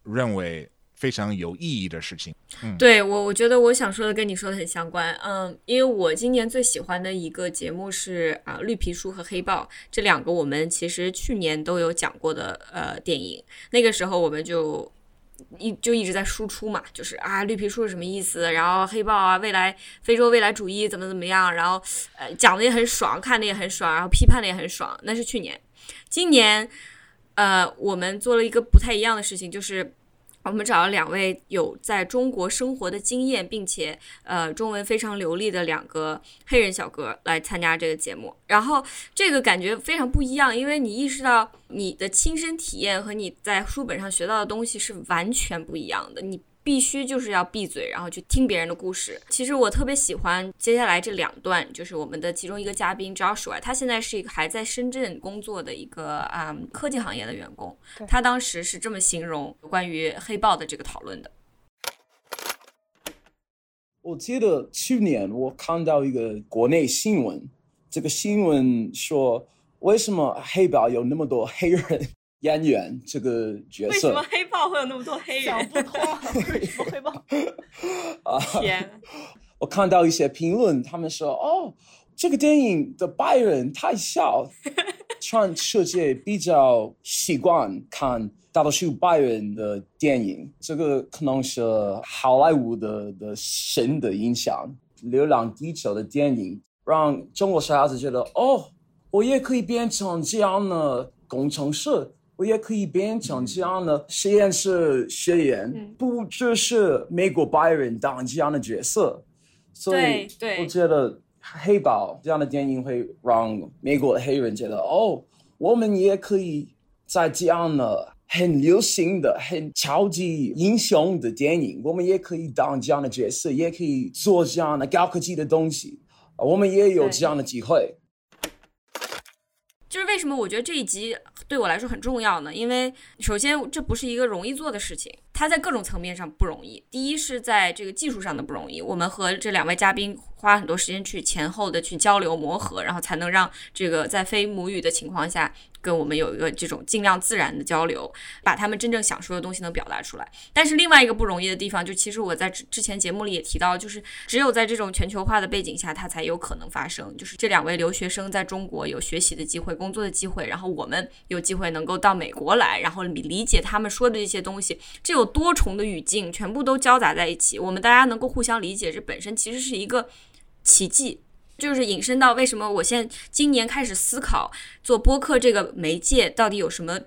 认为非常有意义的事情？嗯对我，我觉得我想说的跟你说的很相关。嗯，因为我今年最喜欢的一个节目是啊、绿皮书》和《黑豹》这两个，我们其实去年都有讲过的呃电影。那个时候我们就一就一直在输出嘛，就是啊，绿皮书是什么意思？然后黑豹啊，未来非洲未来主义怎么怎么样？然后呃讲的也很爽，看的也很爽，然后批判的也很爽。那是去年，今年呃我们做了一个不太一样的事情，就是。我们找了两位有在中国生活的经验，并且呃中文非常流利的两个黑人小哥来参加这个节目。然后这个感觉非常不一样，因为你意识到你的亲身体验和你在书本上学到的东西是完全不一样的。你必须就是要闭嘴，然后去听别人的故事。其实我特别喜欢接下来这两段，就是我们的其中一个嘉宾 Joshua，他现在是一个还在深圳工作的一个啊、嗯科技行业的员工。他当时是这么形容关于黑豹的这个讨论的。我记得去年我看到一个国内新闻，这个新闻说为什么黑豹有那么多黑人演员这个角色？为什么黑豹会有那么多黑人想不通为什么黑豹？[laughs] 啊，天，我看到一些评论，他们说哦，这个电影的白人太小，全世界比较习惯看大多数白人的电影，这个可能是好莱坞的的神的影响，《流浪地球》的电影让中国小孩子觉得哦，我也可以变成这样的工程师。我也可以变成这样的实验室学员，嗯不只是美国白人当这样的角色。所以我觉得黑豹这样的电影会让美国的黑人觉得，哦，我们也可以在这样的很流行的、很超级英雄的电影，我们也可以当这样的角色，也可以做这样的高科技的东西，我们也有这样的机会。为什么我觉得这一集对我来说很重要呢？因为首先这不是一个容易做的事情，它在各种层面上不容易。第一是在这个技术上的不容易，我们和这两位嘉宾花很多时间去前后的去交流磨合，然后才能让这个在非母语的情况下跟我们有一个这种尽量自然的交流，把他们真正想说的东西能表达出来。但是另外一个不容易的地方，就其实我在之之前节目里也提到，就是只有在这种全球化的背景下，它才有可能发生。就是这两位留学生在中国有学习的机会、工作的机会，然后我们有机会能够到美国来，然后理理解他们说的这些东西，这有多重的语境，全部都交杂在一起，我们大家能够互相理解，这本身其实是一个奇迹。就是引申到为什么我现在今年开始思考做播客这个媒介到底有什么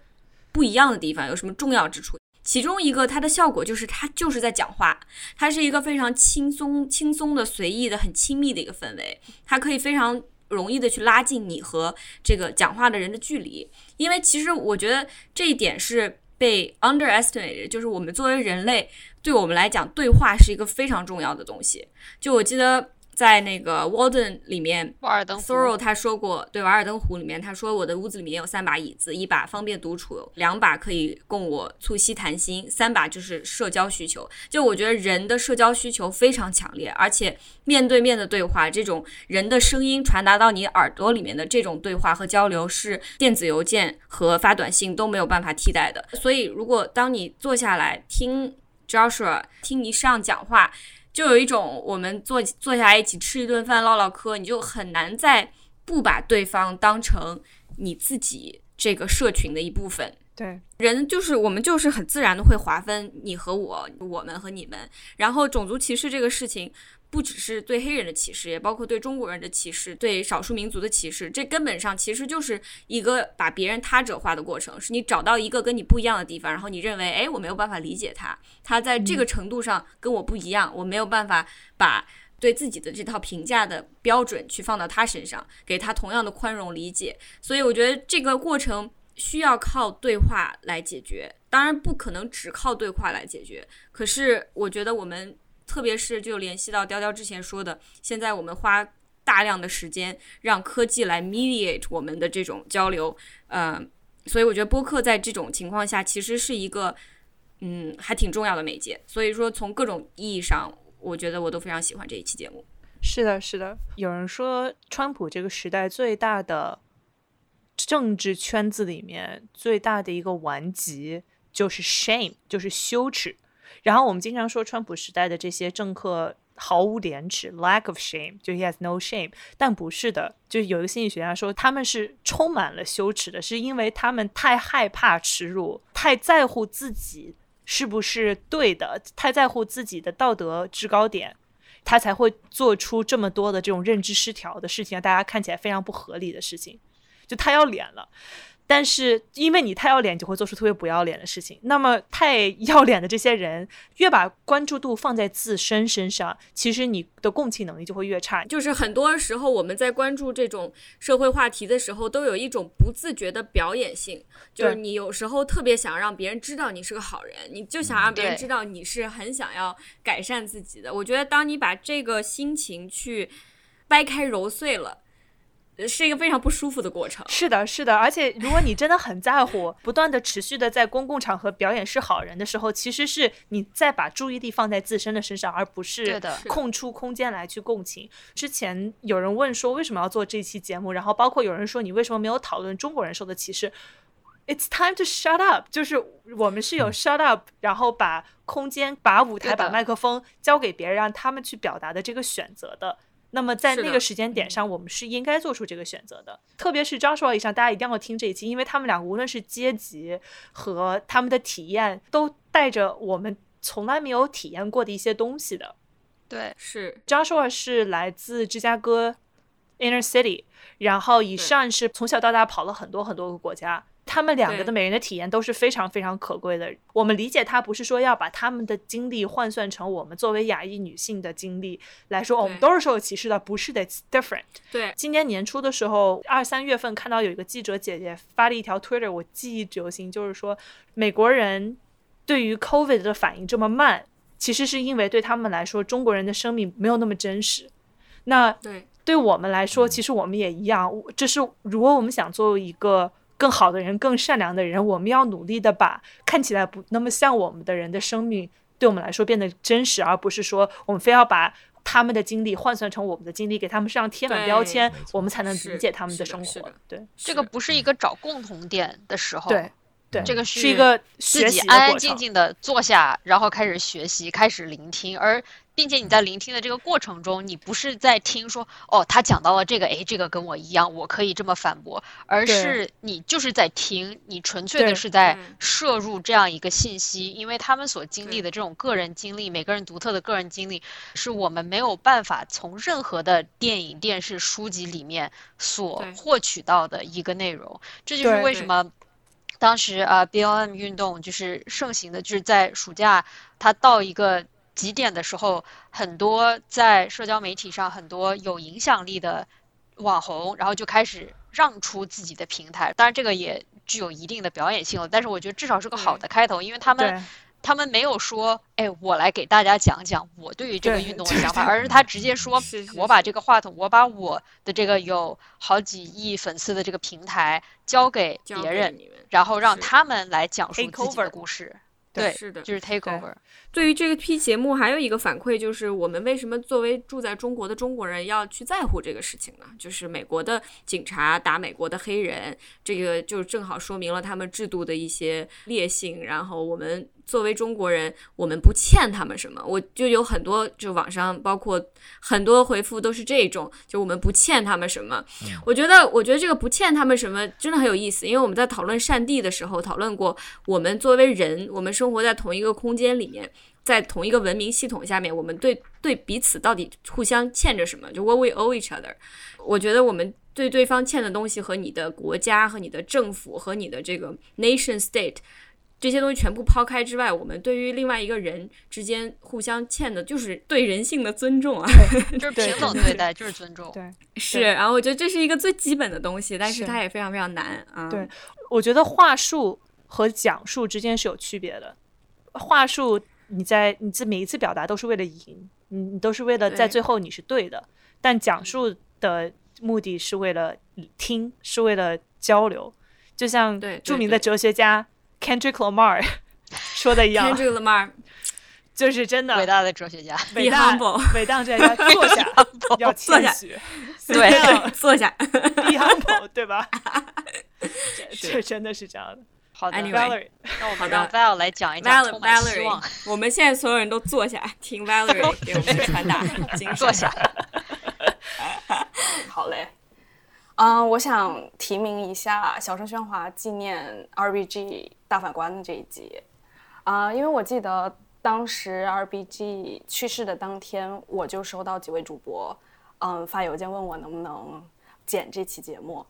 不一样的地方，有什么重要之处。其中一个它的效果就是它就是在讲话，它是一个非常轻松、轻松的、随意的、很亲密的一个氛围，它可以非常容易的去拉近你和这个讲话的人的距离。因为其实我觉得这一点是被 underestimated，就是我们作为人类，对我们来讲，对话是一个非常重要的东西。就我记得在那个 Walden 里面，瓦尔登湖 Thoreau 他说过，对《瓦尔登湖》里面他说，我的屋子里面有三把椅子，一把方便独处，两把可以供我促膝谈心，三把就是社交需求。就我觉得人的社交需求非常强烈，而且面对面的对话，这种人的声音传达到你耳朵里面的这种对话和交流，是电子邮件和发短信都没有办法替代的。所以，如果当你坐下来听 Joshua 听你上讲话，就有一种我们坐坐下来一起吃一顿饭唠唠嗑，你就很难再不把对方当成你自己这个社群的一部分。对，人就是我们就是很自然的会划分你和我，我们和你们。然后种族歧视这个事情，不只是对黑人的歧视，也包括对中国人的歧视，对少数民族的歧视。这根本上其实就是一个把别人他者化的过程，是你找到一个跟你不一样的地方，然后你认为，哎，我没有办法理解他，他在这个程度上跟我不一样，我没有办法把对自己的这套评价的标准去放到他身上，给他同样的宽容理解。所以我觉得这个过程需要靠对话来解决，当然不可能只靠对话来解决。可是我觉得我们，特别是就联系到雕雕之前说的，现在我们花大量的时间让科技来 mediate 我们的这种交流，呃，所以我觉得播客在这种情况下其实是一个，嗯，还挺重要的媒介。所以说从各种意义上。我觉得我都非常喜欢这一期节目。是的，是的。有人说，川普这个时代最大的政治圈子里面最大的一个顽疾就是 shame，就是羞耻。然后我们经常说川普时代的这些政客毫无廉耻，lack of shame，就 he has no shame。但不是的，就是有一个心理学家说他们是充满了羞耻的，是因为他们太害怕耻辱，太在乎自己。是不是对的？太在乎自己的道德制高点，他才会做出这么多的这种认知失调的事情，让大家看起来非常不合理的事情。就太要脸了。但是因为你太要脸，就会做出特别不要脸的事情。那么太要脸的这些人，越把关注度放在自身身上，其实你的共情能力就会越差。就是很多时候我们在关注这种社会话题的时候，都有一种不自觉的表演性。就是你有时候特别想让别人知道你是个好人，你就想让别人知道你是很想要改善自己的。我觉得当你把这个心情去掰开揉碎了。是一个非常不舒服的过程。是的，是的，而且如果你真的很在乎，不断的持续的在公共场合表演是好人的时候，其实是你在把注意力放在自身的身上，而不是空出空间来去共情。之前有人问说为什么要做这期节目，然后包括有人说你为什么没有讨论中国人受的歧视？It's time to shut up，就是我们是有 shut up，然后把空间、把舞台、把麦克风交给别人，让他们去表达的这个选择的。那么在那个时间点上，我们是应该做出这个选择的。特别是张硕以上，大家一定要听这一期，因为他们两个无论是阶级和他们的体验，都带着我们从来没有体验过的一些东西的。对，是张硕是来自芝加哥 Inner City，然后以上是从小到大跑了很多很多个国家。他们两个的每人的体验都是非常非常可贵的。我们理解他不是说要把他们的经历换算成我们作为亚裔女性的经历来说，我们都是受歧视的，不是的，different。对，今年年初的时候，二三月份看到有一个记者姐姐发了一条 Twitter，我记忆犹新，就是说美国人对于 COVID 的反应这么慢，其实是因为对他们来说，中国人的生命没有那么真实。那对，对我们来说，其实我们也一样。这是如果我们想做一个。更好的人，更善良的人，我们要努力的把看起来不那么像我们的人的生命，对我们来说变得真实，而不是说我们非要把他们的经历换算成我们的经历，给他们身上贴满标签，我们才能理解他们的生活。对，这个不是一个找共同点的时候。对，对，这个是一个自己安安静静的坐下，然后开始学习，开始聆听，而。并且你在聆听的这个过程中，你不是在听说哦，他讲到了这个，哎，这个跟我一样，我可以这么反驳，而是你就是在听，你纯粹的是在摄入这样一个信息，因为他们所经历的这种个人经历，每个人独特的个人经历，是我们没有办法从任何的电影、电视、书籍里面所获取到的一个内容。这就是为什么当时啊，BLM 运动就是盛行的，就是在暑假，它到一个。几点的时候，很多在社交媒体上很多有影响力的网红，然后就开始让出自己的平台。当然，这个也具有一定的表演性了，但是我觉得至少是个好的开头，因为他们他们没有说，哎，我来给大家讲讲我对于这个运动的想法，而是他直接说，我把这个话筒，我把我的这个有好几亿粉丝的这个平台交给别人，然后让他们来讲述自己的故事。对，是的，就是 take over。对于这个批节目，还有一个反馈就是，我们为什么作为住在中国的中国人要去在乎这个事情呢？就是美国的警察打美国的黑人，这个就正好说明了他们制度的一些劣性。然后我们。作为中国人，我们不欠他们什么。我就有很多，就网上包括很多回复都是这种，就我们不欠他们什么。我觉得，我觉得这个不欠他们什么真的很有意思，因为我们在讨论善地的时候讨论过，我们作为人，我们生活在同一个空间里面，在同一个文明系统下面，我们对对彼此到底互相欠着什么？就 what we owe each other。我觉得我们对对方欠的东西和你的国家和你的政府和你的这个 nation state。这些东西全部抛开之外，我们对于另外一个人之间互相欠的就是对人性的尊重啊，[laughs] 就是平等对对待，就是尊重。对，是。然后我觉得这是一个最基本的东西，但是是它也非常非常难啊。对我觉得话术和讲述之间是有区别的。话术你在你这每一次表达都是为了赢，你你都是为了在最后你是对的，但讲述的目的是为了听，是为了交流。就像著名的哲学家 Kendrick Lamar [laughs] 说的一样，Kendrick Lamar 就是真的伟大的哲学家，伟 Be 大 humble 伟大哲学家坐下 [laughs] 要坐下谦虚，对对坐下。，be humble，[laughs] 对吧？这真的是这样的。好的 Anyway Valerie，好那我们让的 Val 来讲一讲 Val 充满希望 Valerie，。我们现在所有人都坐下听 Valerie 给我们传达精神。坐下。好嘞。嗯、我想提名一下《小声喧哗》纪念 RBG 大法官的这一集。啊、因为我记得当时 RBG 去世的当天，我就收到几位主播，嗯，发邮件问我能不能剪这期节目。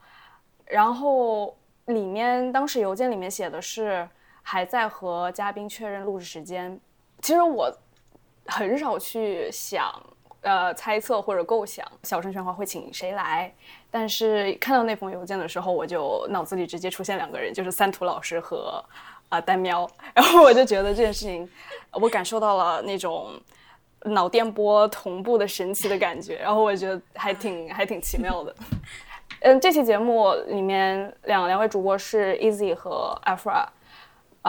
然后里面当时邮件里面写的是还在和嘉宾确认录制时间。其实我很少去想，呃，猜测或者构想小声喧哗会请谁来，但是看到那封邮件的时候，我就脑子里直接出现两个人，就是三图老师和啊、丹喵，[laughs] 然后我就觉得这件事情，我感受到了那种脑电波同步的神奇的感觉，然后我觉得还挺 [laughs] 还挺奇妙的。嗯，这期节目里面两两位主播是 Easy 和 Afra，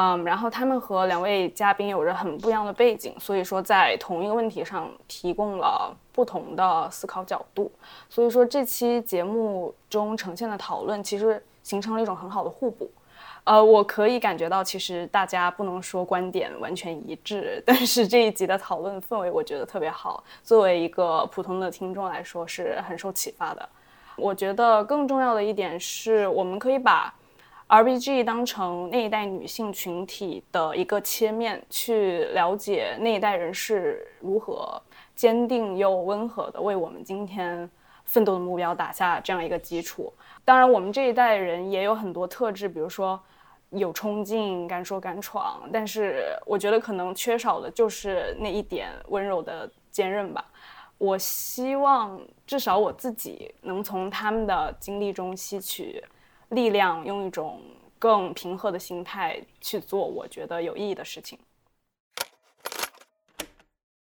嗯，然后他们和两位嘉宾有着很不一样的背景，所以说在同一个问题上提供了不同的思考角度。所以说这期节目中呈现的讨论，其实形成了一种很好的互补。呃，我可以感觉到，其实大家不能说观点完全一致，[laughs] 但是这一集的讨论氛围，我觉得特别好。作为一个普通的听众来说，是很受启发的。我觉得更重要的一点是，我们可以把 RBG 当成那一代女性群体的一个切面，去了解那一代人是如何坚定又温和的为我们今天奋斗的目标打下这样一个基础。当然，我们这一代人也有很多特质，比如说有冲劲、敢说敢闯，但是我觉得可能缺少的就是那一点温柔的坚韧吧。我希望至少我自己能从他们的经历中吸取力量，用一种更平和的心态去做我觉得有意义的事情。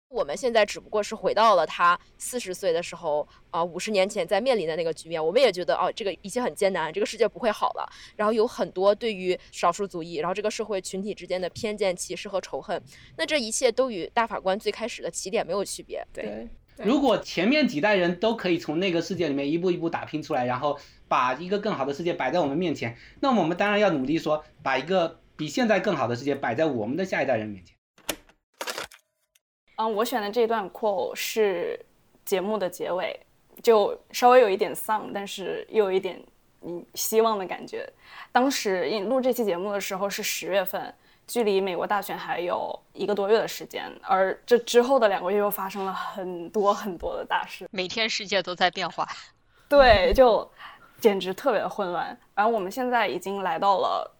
我们现在只不过是回到了他四十岁的时候啊，五十年前在面临的那个局面。我们也觉得哦，这个一切很艰难，这个世界不会好了。然后有很多对于少数族裔，然后这个社会群体之间的偏见、歧视和仇恨。那这一切都与大法官最开始的起点没有区别。对，如果前面几代人都可以从那个世界里面一步一步打拼出来，然后把一个更好的世界摆在我们面前，那我们当然要努力说，把一个比现在更好的世界摆在我们的下一代人面前。嗯，我选的这段 quote 是节目的结尾，就稍微有一点丧，但是又有一点嗯希望的感觉。当时录这期节目的时候是十月份，距离美国大选还有一个多月的时间，而这之后的两个月又发生了很多很多的大事，每天世界都在变化。[laughs] 对，就简直特别的混乱。然后我们现在已经来到了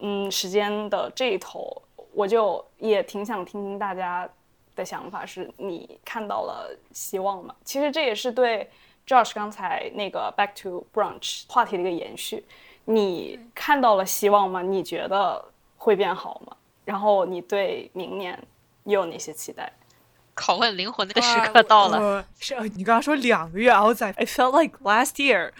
嗯时间的这一头，我就也挺想听听大家的想法，是你看到了希望吗？其实这也是对 Josh 刚才那个 Back to Brunch 话题的一个延续。你看到了希望吗？你觉得会变好吗？然后你对明年又有哪些期待？拷问灵魂的时刻到了。我是呃你刚刚说两个月，I was like I felt like last year。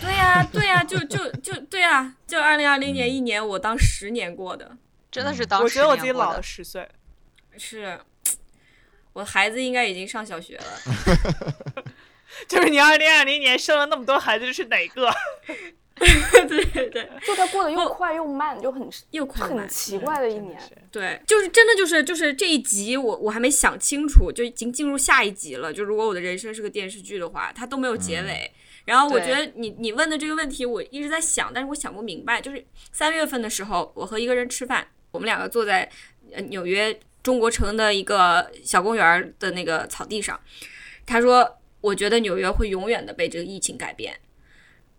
对呀、对呀、就就就对呀、就二零二零年一年，我当十年过的，真的是当我觉得我自己老了十岁。是我孩子应该已经上小学了。[laughs] 就是你二零二零年生了那么多孩子，是哪个？[laughs] 对对对，就他过得又快又慢，就很又快很奇怪的一年。对，就是真的就是就是这一集我我还没想清楚，就已经进入下一集了。就如果我的人生是个电视剧的话，它都没有结尾。然后我觉得你你问的这个问题，我一直在想，但是我想不明白。就是三月份的时候，我和一个人吃饭，我们两个坐在呃纽约中国城的一个小公园的那个草地上，他说：“我觉得纽约会永远的被这个疫情改变。”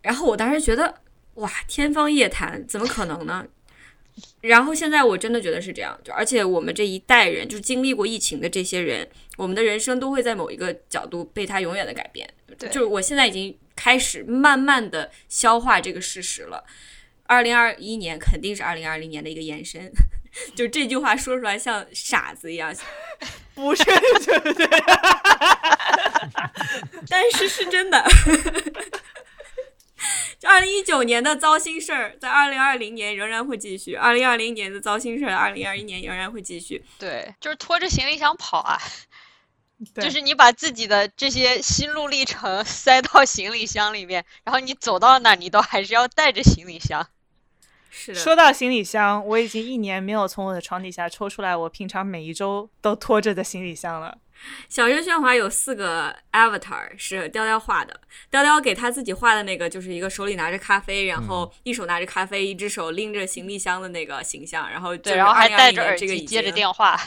然后我当时觉得，哇，天方夜谭，怎么可能呢？然后现在我真的觉得是这样，就而且我们这一代人，就是经历过疫情的这些人，我们的人生都会在某一个角度被它永远的改变。对就是我现在已经开始慢慢的消化这个事实了。二零二一年肯定是二零二零年的一个延伸，[laughs] 就这句话说出来像傻子一样，[laughs] 不是，[laughs] 对不对？但是是真的。就二零一九年的糟心事儿，在二零二零年仍然会继续；二零二零年的糟心事儿，二零二一年仍然会继续。对，就是拖着行李箱跑啊，对就是你把自己的这些心路历程 [laughs] 塞到行李箱里面，然后你走到哪儿，你都还是要带着行李箱。是的，说到行李箱，我已经一年没有从我的床底下抽出来我平常每一周都拖着的行李箱了。小声喧哗有四个 avatar 是雕雕画的，雕雕给他自己画的那个就是一个手里拿着咖啡，然后一手拿着咖啡，一只手拎着行李箱的那个形象，然后对，然后还戴着耳这个机接着电话。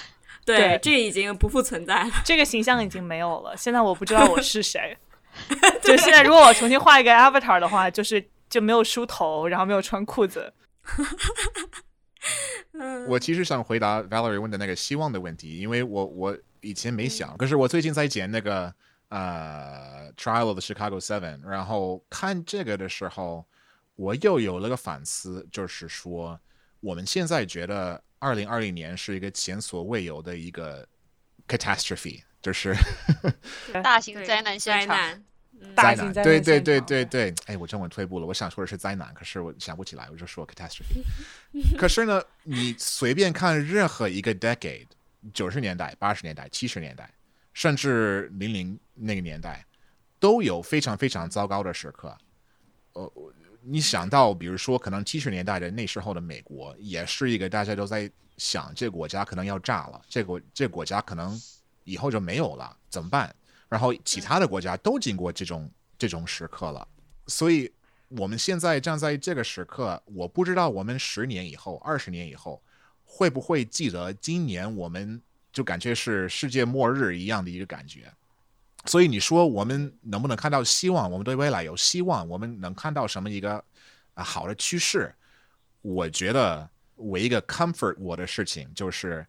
对对，这已经不复存在了。这个形象已经没有了，现在我不知道我是谁。[laughs] 就现在，如果我重新画一个 avatar 的话，就是就没有梳头，然后没有穿裤子。[laughs] 我其实想回答 Valerie 问的那个希望的问题，因为我我以前没想，可是我最近在剪那个呃 Trial of the Chicago Seven，然后看这个的时候，我又有了个反思，就是说我们现在觉得二零二零年是一个前所未有的一个 catastrophe，就是大型灾难现场，灾难，灾难，大型灾难对对对对对，哎，我中文退步了，我想说的是灾难，可是我想不起来，我就说 catastrophe。[laughs] 可是呢，你随便看任何一个 decade，九十年代、八十年代、七十年代，甚至零零那个年代，都有非常非常糟糕的时刻。呃，你想到，比如说，可能七十年代的那时候的美国，也是一个大家都在想，这个国家可能要炸了，这个这个国家可能以后就没有了，怎么办？然后其他的国家都经过这种这种时刻了，所以我们现在站在这个时刻，我不知道我们十年以后、二十年以后会不会记得今年我们就感觉是世界末日一样的一个感觉。所以你说我们能不能看到希望？我们对未来有希望？我们能看到什么一个啊好的趋势？我觉得我一一个 comfort 我的事情就是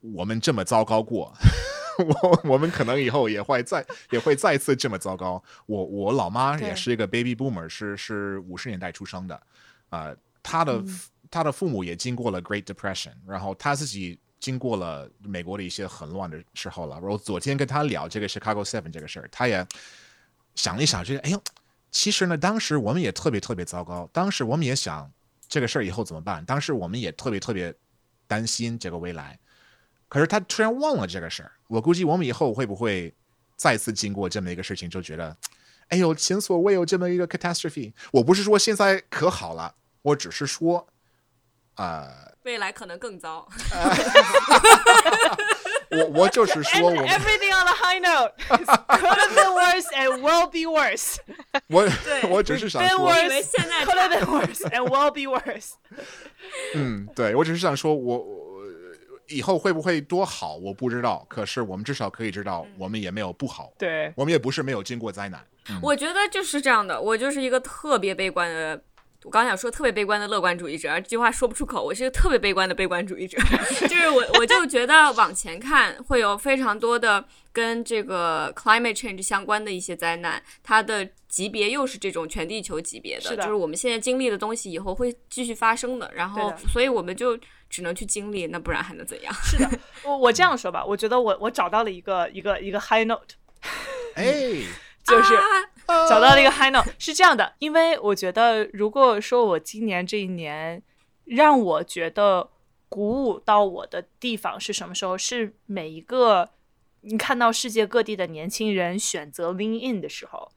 我们这么糟糕过。[laughs] 我我们可能以后也会再也会再次这么糟糕。我我老妈也是一个 baby boomer，是是五十年代出生的，啊、她的、她的父母也经过了 Great Depression，然后她自己经过了美国的一些很乱的时候了。然后昨天跟他聊这个 Chicago Seven 这个事儿，他也想了一想，觉得哎呦，其实呢，当时我们也特别特别糟糕，当时我们也想这个事儿以后怎么办，当时我们也特别特别担心这个未来。可是他突然忘了这个事儿，我估计我们以后会不会再次经过这么一个事情，就觉得，哎呦，前所未有这么一个 catastrophe。我不是说现在可好了，我只是说，呃，未来可能更糟。我我就是说我们 everything on a high note could have been worse and will be worse. 我我只是想说，我以为 worse 现在 could have been worse and will be worse. 嗯，对我只是想说我，我以后会不会多好，我不知道。可是我们至少可以知道，我们也没有不好，对，我们也不是没有经过灾难。我觉得就是这样的，我就是一个特别悲观的。我刚想说特别悲观的乐观主义者，而这句话说不出口。我是一个特别悲观的悲观主义者，[laughs] 就是我我就觉得往前看会有非常多的跟这个 climate change 相关的一些灾难，它的级别又是这种全地球级别的，是的就是我们现在经历的东西以后会继续发生的。然后，所以我们就只能去经历，那不然还能怎样？[laughs] 是的，我我这样说吧，我觉得我我找到了一个一个一个 high note，哎，[laughs] 就是啊找到了一个 high note，是这样的，因为我觉得，如果说我今年这一年让我觉得鼓舞到我的地方是什么时候？是每一个你看到世界各地的年轻人选择 lean in 的时候，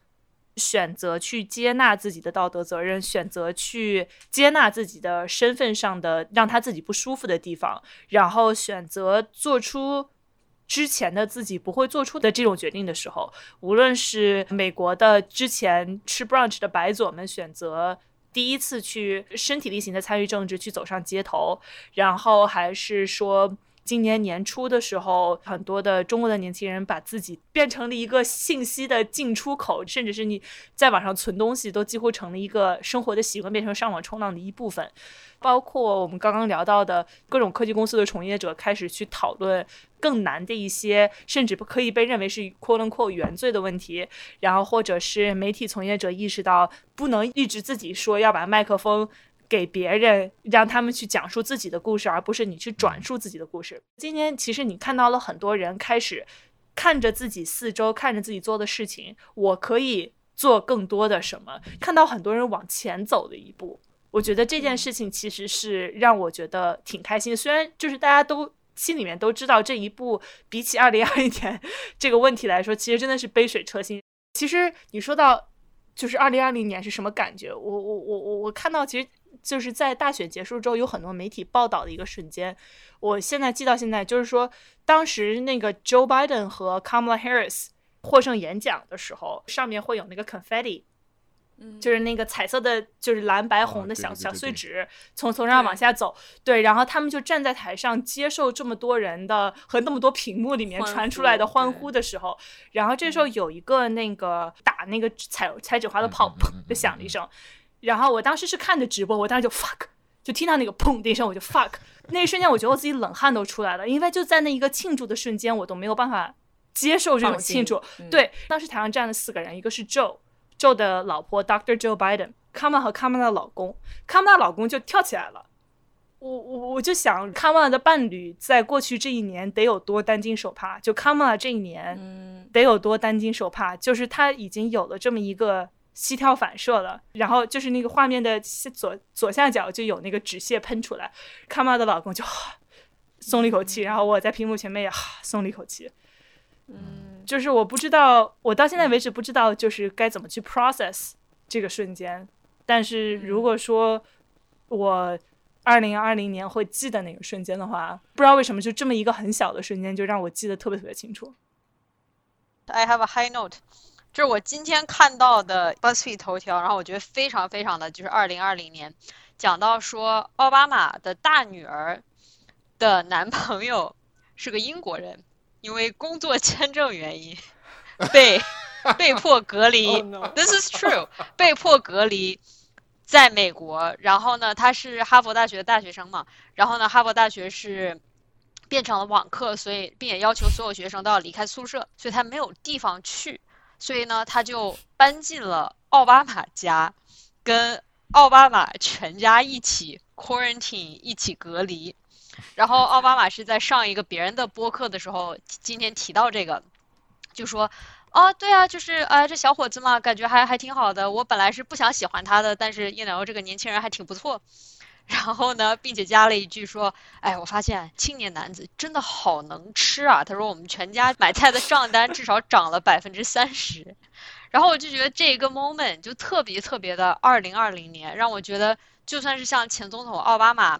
选择去接纳自己的道德责任，选择去接纳自己的身份上的让他自己不舒服的地方，然后选择做出之前的自己不会做出的这种决定的时候，无论是美国的之前吃 brunch 的白左们选择第一次去身体力行的参与政治，去走上街头，然后还是说今年年初的时候，很多的中国的年轻人把自己变成了一个信息的进出口，甚至是你在网上存东西都几乎成了一个生活的习惯，变成上网冲浪的一部分。包括我们刚刚聊到的各种科技公司的从业者开始去讨论更难的一些，甚至可以被认为是 “quote unquote” 原罪的问题。然后或者是媒体从业者意识到不能一直自己说，要把麦克风。给别人，让他们去讲述自己的故事，而不是你去转述自己的故事。今天其实你看到了很多人开始看着自己四周，看着自己做的事情，我可以做更多的什么？看到很多人往前走的一步，我觉得这件事情其实是让我觉得挺开心。虽然就是大家都心里面都知道这一步比起二零二一年 [laughs] 这个问题来说，其实真的是杯水车薪。其实你说到就是二零二零年是什么感觉？我我我我我看到其实。就是在大选结束之后，有很多媒体报道的一个瞬间，我现在记到现在，就是说当时那个 Joe Biden 和 Kamala Harris 获胜演讲的时候，上面会有那个 confetti，嗯，就是那个彩色的，就是蓝白红的小小碎纸，从从上往下走，对，然后他们就站在台上接受这么多人的和那么多屏幕里面传出来的欢呼的时候，然后这时候有一个那个打那个彩彩纸花的炮，砰的响了一声。然后我当时是看着直播，我当时就 fuck，就听到那个砰的一声，我就 fuck。那一瞬间，我觉得我自己冷汗都出来了，因为就在那一个庆祝的瞬间，我都没有办法接受这种庆祝。嗯。对，当时台上站了四个人，一个是 Joe，Joe 的老婆 Dr. Joe Biden，Kamala 和 Kamala 的老公，Kamala 老公就跳起来了。我我我就想，Kamala 的伴侣在过去这一年得有多担惊受怕，就 Kamala 这一年嗯得有多担惊受怕，就是他已经有了这么一个膝跳反射了，然后就是那个画面的左左下角就有那个纸屑喷出来，卡玛的老公就松了一口气，然后我在屏幕前面也松了一口气。嗯，就是我不知道，我到现在为止不知道就是该怎么去 process 这个瞬间。但是如果说我二零二零年会记得那个瞬间的话，不知道为什么就这么一个很小的瞬间就让我记得特别特别清楚。I have a high note，就是我今天看到的 BuzzFeed 头条，然后我觉得非常非常的就是二零二零年，讲到说奥巴马的大女儿的男朋友是个英国人，因为工作签证原因被 [laughs] 被迫隔离。Oh no This is true，被迫隔离。在美国，然后呢，他是哈佛大学的大学生嘛，然后呢，哈佛大学是变成了网课，所以并且要求所有学生都要离开宿舍，所以他没有地方去，所以呢，他就搬进了奥巴马家，跟奥巴马全家一起 quarantine 一起隔离。然后奥巴马是在上一个别人的播客的时候，今天提到这个，就说。哦，对啊，就是呃，这小伙子嘛，感觉还还挺好的。我本来是不想喜欢他的，但是一聊这个年轻人还挺不错。然后呢，并且加了一句说：“哎，我发现青年男子真的好能吃啊。”他说：“我们全家买菜的账单至少涨了百分之三十。”然后我就觉得这一个 moment 就特别特别的二零二零年，让我觉得就算是像前总统奥巴马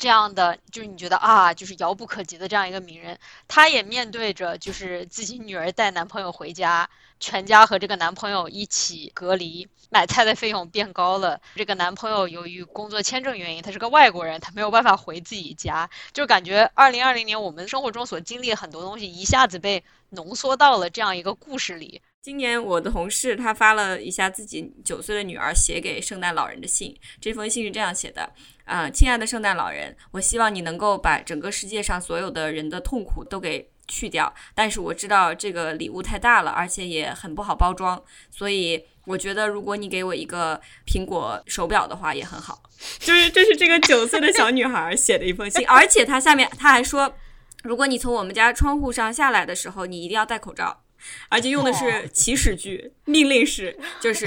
这样的，就是你觉得啊，就是遥不可及的这样一个名人，他也面对着就是自己女儿带男朋友回家，全家和这个男朋友一起隔离，买菜的费用变高了。这个男朋友由于工作签证原因，他是个外国人，他没有办法回自己家，就感觉二零二零年我们生活中所经历的很多东西一下子被浓缩到了这样一个故事里。今年我的同事他发了一下自己九岁的女儿写给圣诞老人的信，这封信是这样写的：啊、亲爱的圣诞老人，我希望你能够把整个世界上所有的人的痛苦都给去掉，但是我知道这个礼物太大了，而且也很不好包装，所以我觉得如果你给我一个苹果手表的话也很好。就是这是这个九岁的小女孩写的一封信，而且她下面她还说，如果你从我们家窗户上下来的时候，你一定要戴口罩。而且用的是祈使句、命令式，就是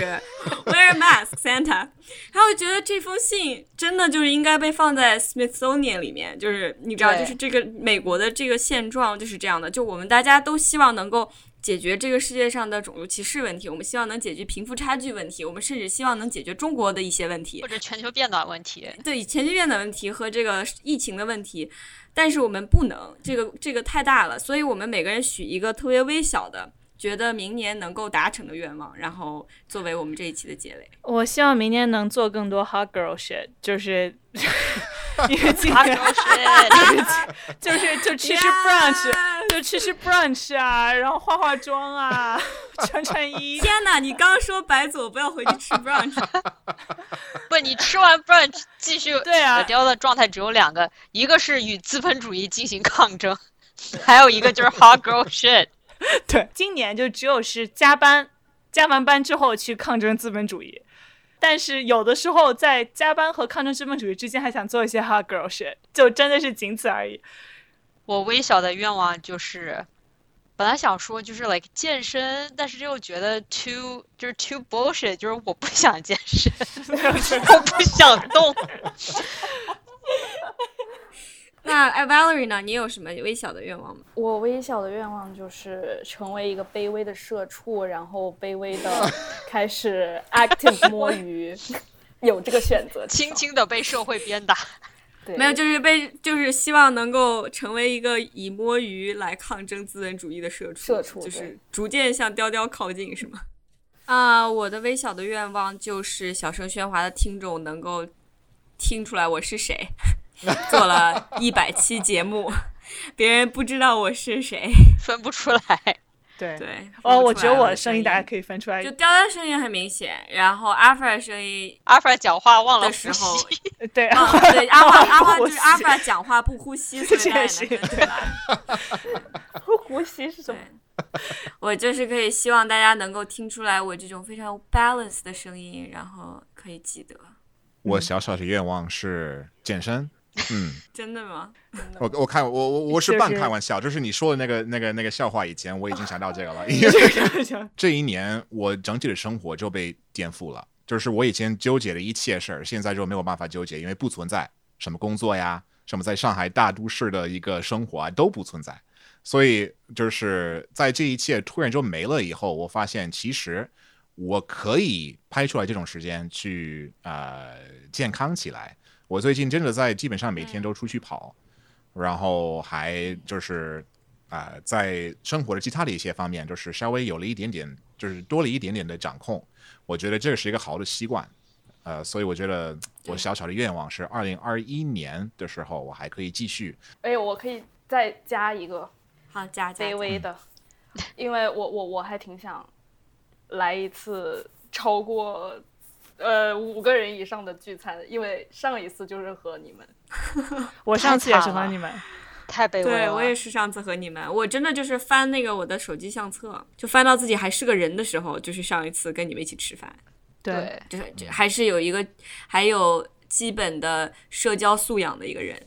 wear a mask, Santa。然后我觉得这封信真的就是应该被放在 Smithsonian 里面，就是你知道，就是这个美国的这个现状就是这样的，就我们大家都希望能够。解决这个世界上的种族歧视问题，我们希望能解决贫富差距问题，我们甚至希望能解决中国的一些问题，或者全球变暖问题，对全球变暖问题和这个疫情的问题，但是我们不能，这个这个太大了，所以我们每个人许一个特别微小的，觉得明年能够达成的愿望，然后作为我们这一期的结尾。我希望明年能做更多 hot girl shit，就是 [laughs] 因为今年 [laughs] 就是就吃吃 brunch，就吃吃 brunch 啊，然后化化妆啊，[laughs] 穿穿衣。天哪！你刚说白左不要回去吃 brunch，不，你吃完 brunch 继续。对啊，雕的状态只有两个，一个是与资本主义进行抗争，还有一个就是 hot girl shit。[laughs] 对，今年就只有是加班，加完班之后去抗争资本主义。但是有的时候在加班和抗争资本主义之间，还想做一些 hard girl shit，就真的是仅此而已。我微小的愿望就是，本来想说就是 like 健身，但是又觉得 too 就是 too bullshit，就是我不想健身，[laughs] 我不想动。[laughs] 那哎，Valerie 呢？你有什么微小的愿望吗？我微小的愿望就是成为一个卑微的社畜，然后卑微的 [laughs] 开始 active [laughs] 摸鱼，有这个选择，轻轻的被社会鞭打。没有，就是被，就是希望能够成为一个以摸鱼来抗争资本主义的社畜，社畜就是逐渐向雕雕靠近，是吗？啊，我的微小的愿望就是小声喧哗的听众能够听出来我是谁。[laughs] 做了一百期节目，别人不知道我是谁，[laughs] [laughs] 分不出来。对对，哦，我觉得我的声音大家可以分出来。就雕雕声音很明显，然后阿弗尔声音，阿弗尔讲话忘了的时候，对，对，阿华阿华就是阿弗尔讲话不呼吸，所以大家能分出来。不呼吸是什么？我就是可以希望大家能够听出来我这种非常 balance 的声音，然后可以记得。我小小的愿望是健身。嗯，[laughs] 真的吗？我我看我我我是半开玩笑，就是你说的那个那个那个笑话，以前我已经想到这个了。[laughs] [laughs] 这一年我整体的生活就被颠覆了，就是我以前纠结的一切事儿，现在就没有办法纠结，因为不存在什么工作呀，什么在上海大都市的一个生活啊都不存在。所以就是在这一切突然就没了以后，我发现其实我可以拍出来这种时间去呃健康起来。我最近真的在基本上每天都出去跑，然后还就是啊，在生活的其他的一些方面，就是稍微有了一点点，就是多了一点点的掌控。我觉得这是一个好的习惯，呃，所以我觉得我小小的愿望是，二零二一年的时候我还可以继续。哎，我可以再加一个，好加卑微的，[laughs] 因为我我我还挺想来一次超过。呃，五个人以上的聚餐，因为上一次就是和你们，[laughs] 我上次也是和你们，太卑微了。对我也是上次和你们，我真的就是翻那个我的手机相册，就翻到自己还是个人的时候，就是上一次跟你们一起吃饭。对，就是还是有一个还有基本的社交素养的一个人。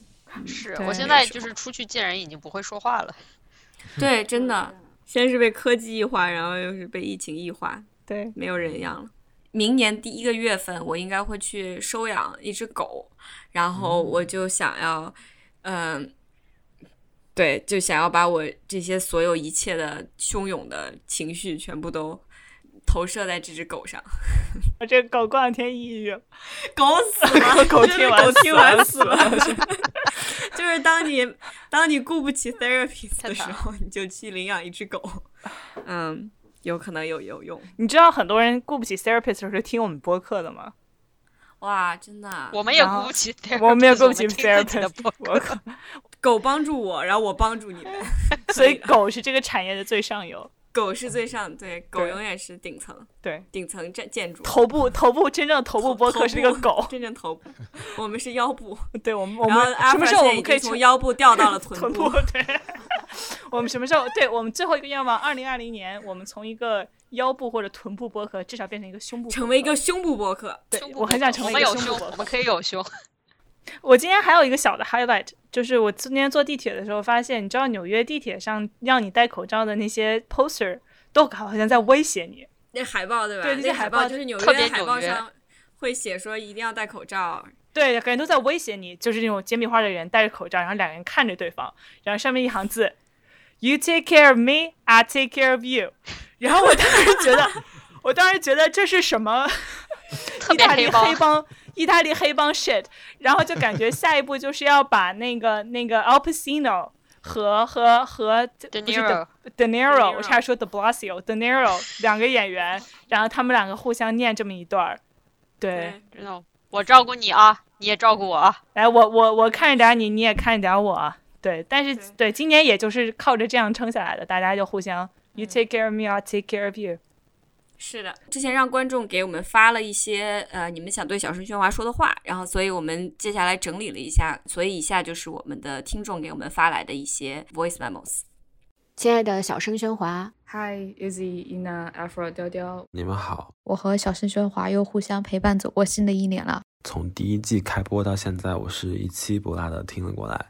是我现在就是出去见人已经不会说话了。对，真的，先是被科技异化，然后又是被疫情异化，对，没有人样了。明年第一个月份，我应该会去收养一只狗，然后我就想要，嗯，对，就想要把我这些所有一切的汹涌的情绪全部都投射在这只狗上。[laughs] 我这狗过两天抑郁，狗死了，[laughs] 狗听完狗听完死了。[laughs] 就是当你当你顾不起 therapy 的时候，你就去领养一只狗，嗯。有可能有有用。你知道很多人顾不起 therapist 是听我们播客的吗？哇，真的，我们也顾不起 therapist，我们也顾不起 therapist 的播客。狗帮助我，然后我帮助你们，[laughs] 所以狗是这个产业的最上游。狗是最上，对，狗永远是顶层，对，顶层建建筑。头部，头部，真正头部播客是那个狗，真正头部，我们是腰部。[laughs] 对，我们我们什么时候我们可以从腰部掉到了臀 [laughs] 部？对，[laughs] 我们什么时候？对我们最后一个愿望，二零二零年，我们从一个腰部或者臀部播客，至少变成一个胸部，成为一个胸部播客。对，我很想成为一个胸部播客。我们可以有胸。我今天还有一个小的 highlight，就是我今天坐地铁的时候发现，你知道纽约地铁上让你戴口罩的那些 poster。都好像在威胁你，那海报对吧？对，那些海报就是纽约海报上会写说一定要戴口罩。对，感觉都在威胁你，就是那种简笔画的人戴着口罩，然后两个人看着对方，然后上面一行字：“You take care of me, I take care of you。”然后我当时觉得，[laughs] 我当时觉得这是什么？意大利黑帮，意大利黑帮 shit。然后就感觉下一步就是要把那个 [laughs] 那个 Al Pacino。和和和不是 De Niro，我差点说 De Blasio，De Niro 两个演员，[laughs] 然后他们两个互相念这么一段儿，对，知道我照顾你啊，你也照顾我啊。来，我我我看着点你，你也看着点我。对，但是对今年也就是靠着这样撑下来的，大家就互相，you take care of me, I take care of you。是的，之前让观众给我们发了一些呃你们想对小声喧哗说的话，然后所以我们接下来整理了一下，所以以下就是我们的听众给我们发来的一些 voice memos。亲爱的小声喧哗，Hi Izzy、Ina、Afro、雕雕，你们好。我和小声喧哗又互相陪伴走过新的一年了。从第一季开播到现在，我是一期不落的听了过来。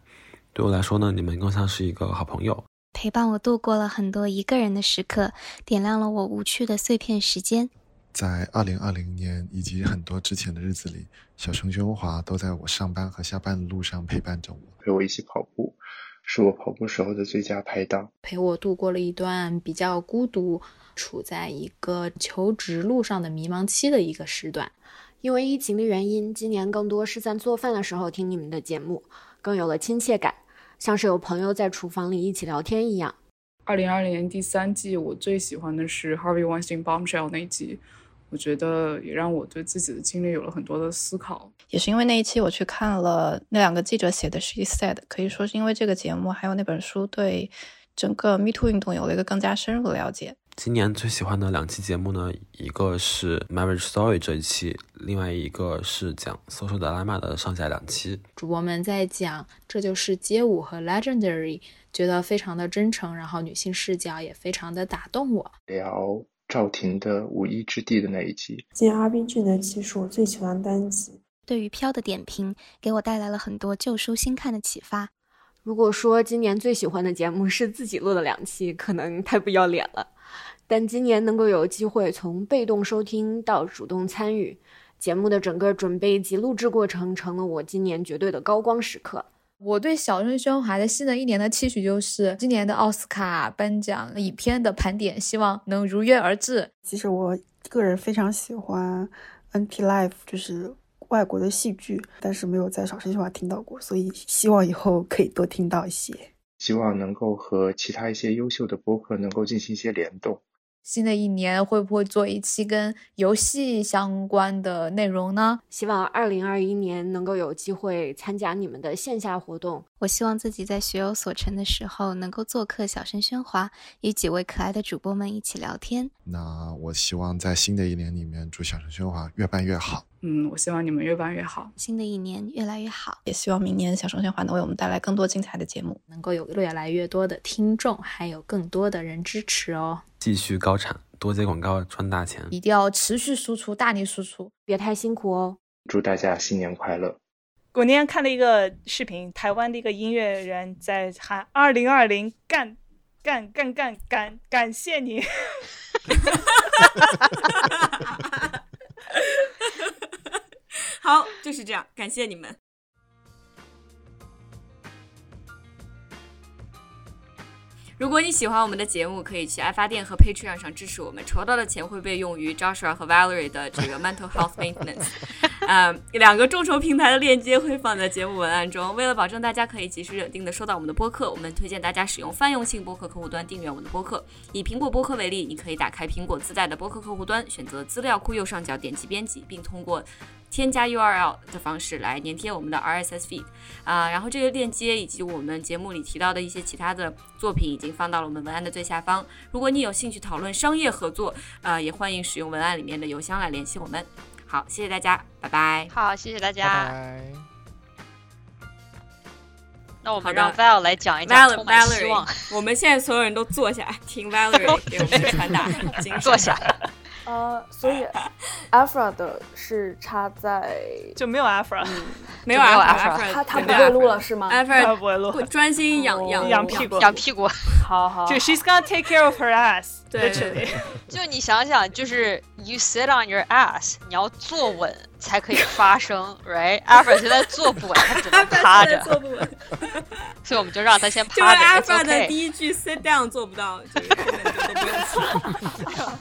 对我来说呢，你们更像是一个好朋友，陪伴我度过了很多一个人的时刻，点亮了我无趣的碎片时间。在二零二零年以及很多之前的日子里，小声喧哗都在我上班和下班的路上陪伴着我，陪我一起跑步，是我跑步时候的最佳拍档，陪我度过了一段比较孤独、处在一个求职路上的迷茫期的一个时段。因为疫情的原因，今年更多是在做饭的时候听你们的节目，更有了亲切感。像是有朋友在厨房里一起聊天一样。二零二零年第三季，我最喜欢的是 Harvey Weinstein Bombshell 那一集，我觉得也让我对自己的经历有了很多的思考。也是因为那一期，我去看了那两个记者写的 She Said，可以说是因为这个节目还有那本书，对整个 Me Too 运动有了一个更加深入的了解。今年最喜欢的两期节目呢，一个是 Marriage Story 这一期，另外一个是讲 Social Dilemma 的上下两期。主播们在讲这就是街舞和 Legendary，觉得非常的真诚，然后女性视角也非常的打动我。聊赵婷的无依之地的那一集，今年 R B G 那期是我最喜欢单集。对于飘的点评，给我带来了很多旧书新看的启发。如果说今年最喜欢的节目是自己录的两期，可能太不要脸了。但今年能够有机会从被动收听到主动参与节目的整个准备及录制过程，成了我今年绝对的高光时刻。我对小声喧哗的新的一年的期许就是今年的奥斯卡颁奖影片的盘点，希望能如约而至。其实我个人非常喜欢 NT Life，就是外国的戏剧，但是没有在小声喧哗听到过，所以希望以后可以多听到一些。希望能够和其他一些优秀的播客能够进行一些联动。新的一年会不会做一期跟游戏相关的内容呢？希望二零二一年能够有机会参加你们的线下活动。我希望自己在学有所成的时候，能够做客小声喧哗，与几位可爱的主播们一起聊天。那我希望在新的一年里面，祝小声喧哗越办越好。嗯，我希望你们越办越好，新的一年越来越好。也希望明年小声喧哗能为我们带来更多精彩的节目，能够有越来越多的听众，还有更多的人支持哦。继续高产，多接广告赚大钱，一定要持续输出，大力输出，别太辛苦哦。祝大家新年快乐！我那天看了一个视频，台湾的一个音乐人在喊“二零二零干干干干感感谢你”，好，就是这样，感谢你们。如果你喜欢我们的节目，可以去爱发电和 Patreon 上支持我们，筹到的钱会被用于 Joshua 和 Valerie 的这个 mental health maintenance。[laughs] 呃，两个众筹平台的链接会放在节目文案中。为了保证大家可以及时稳定的收到我们的播客，我们推荐大家使用泛用性播客客户端订阅我们的播客。以苹果播客为例，你可以打开苹果自带的播客客户端，选择资料库右上角点击编辑，并通过添加 URL 的方式来粘贴我们的 RSS feed 啊，然后这个链接以及我们节目里提到的一些其他的作品已经放到了我们文案的最下方。如果你有兴趣讨论商业合作，呃，也欢迎使用文案里面的邮箱来联系我们。好，谢谢大家，拜拜。好，谢谢大家。拜拜。那我们让 Val 来讲一讲充满希望。我们现在所有人都坐下听 Valerie 给我们传达。[laughs] 坐下。呃，所以 Afra 的是插在就没有 Afra，[laughs] 没有 Afra，他他不会录了是吗？Afra 不会录，专心养养养屁股，养屁股。好好，就 She's gonna take care of her ass，对，[laughs] 就你想想，就是 You sit on your ass，你要坐稳才可以发声，[laughs] right？Afra 现在坐不稳，他只能趴着，坐不稳，所以我们就让他先趴着。就是 Afra 的第一句 sit down 做不到，就是后面就都不用说。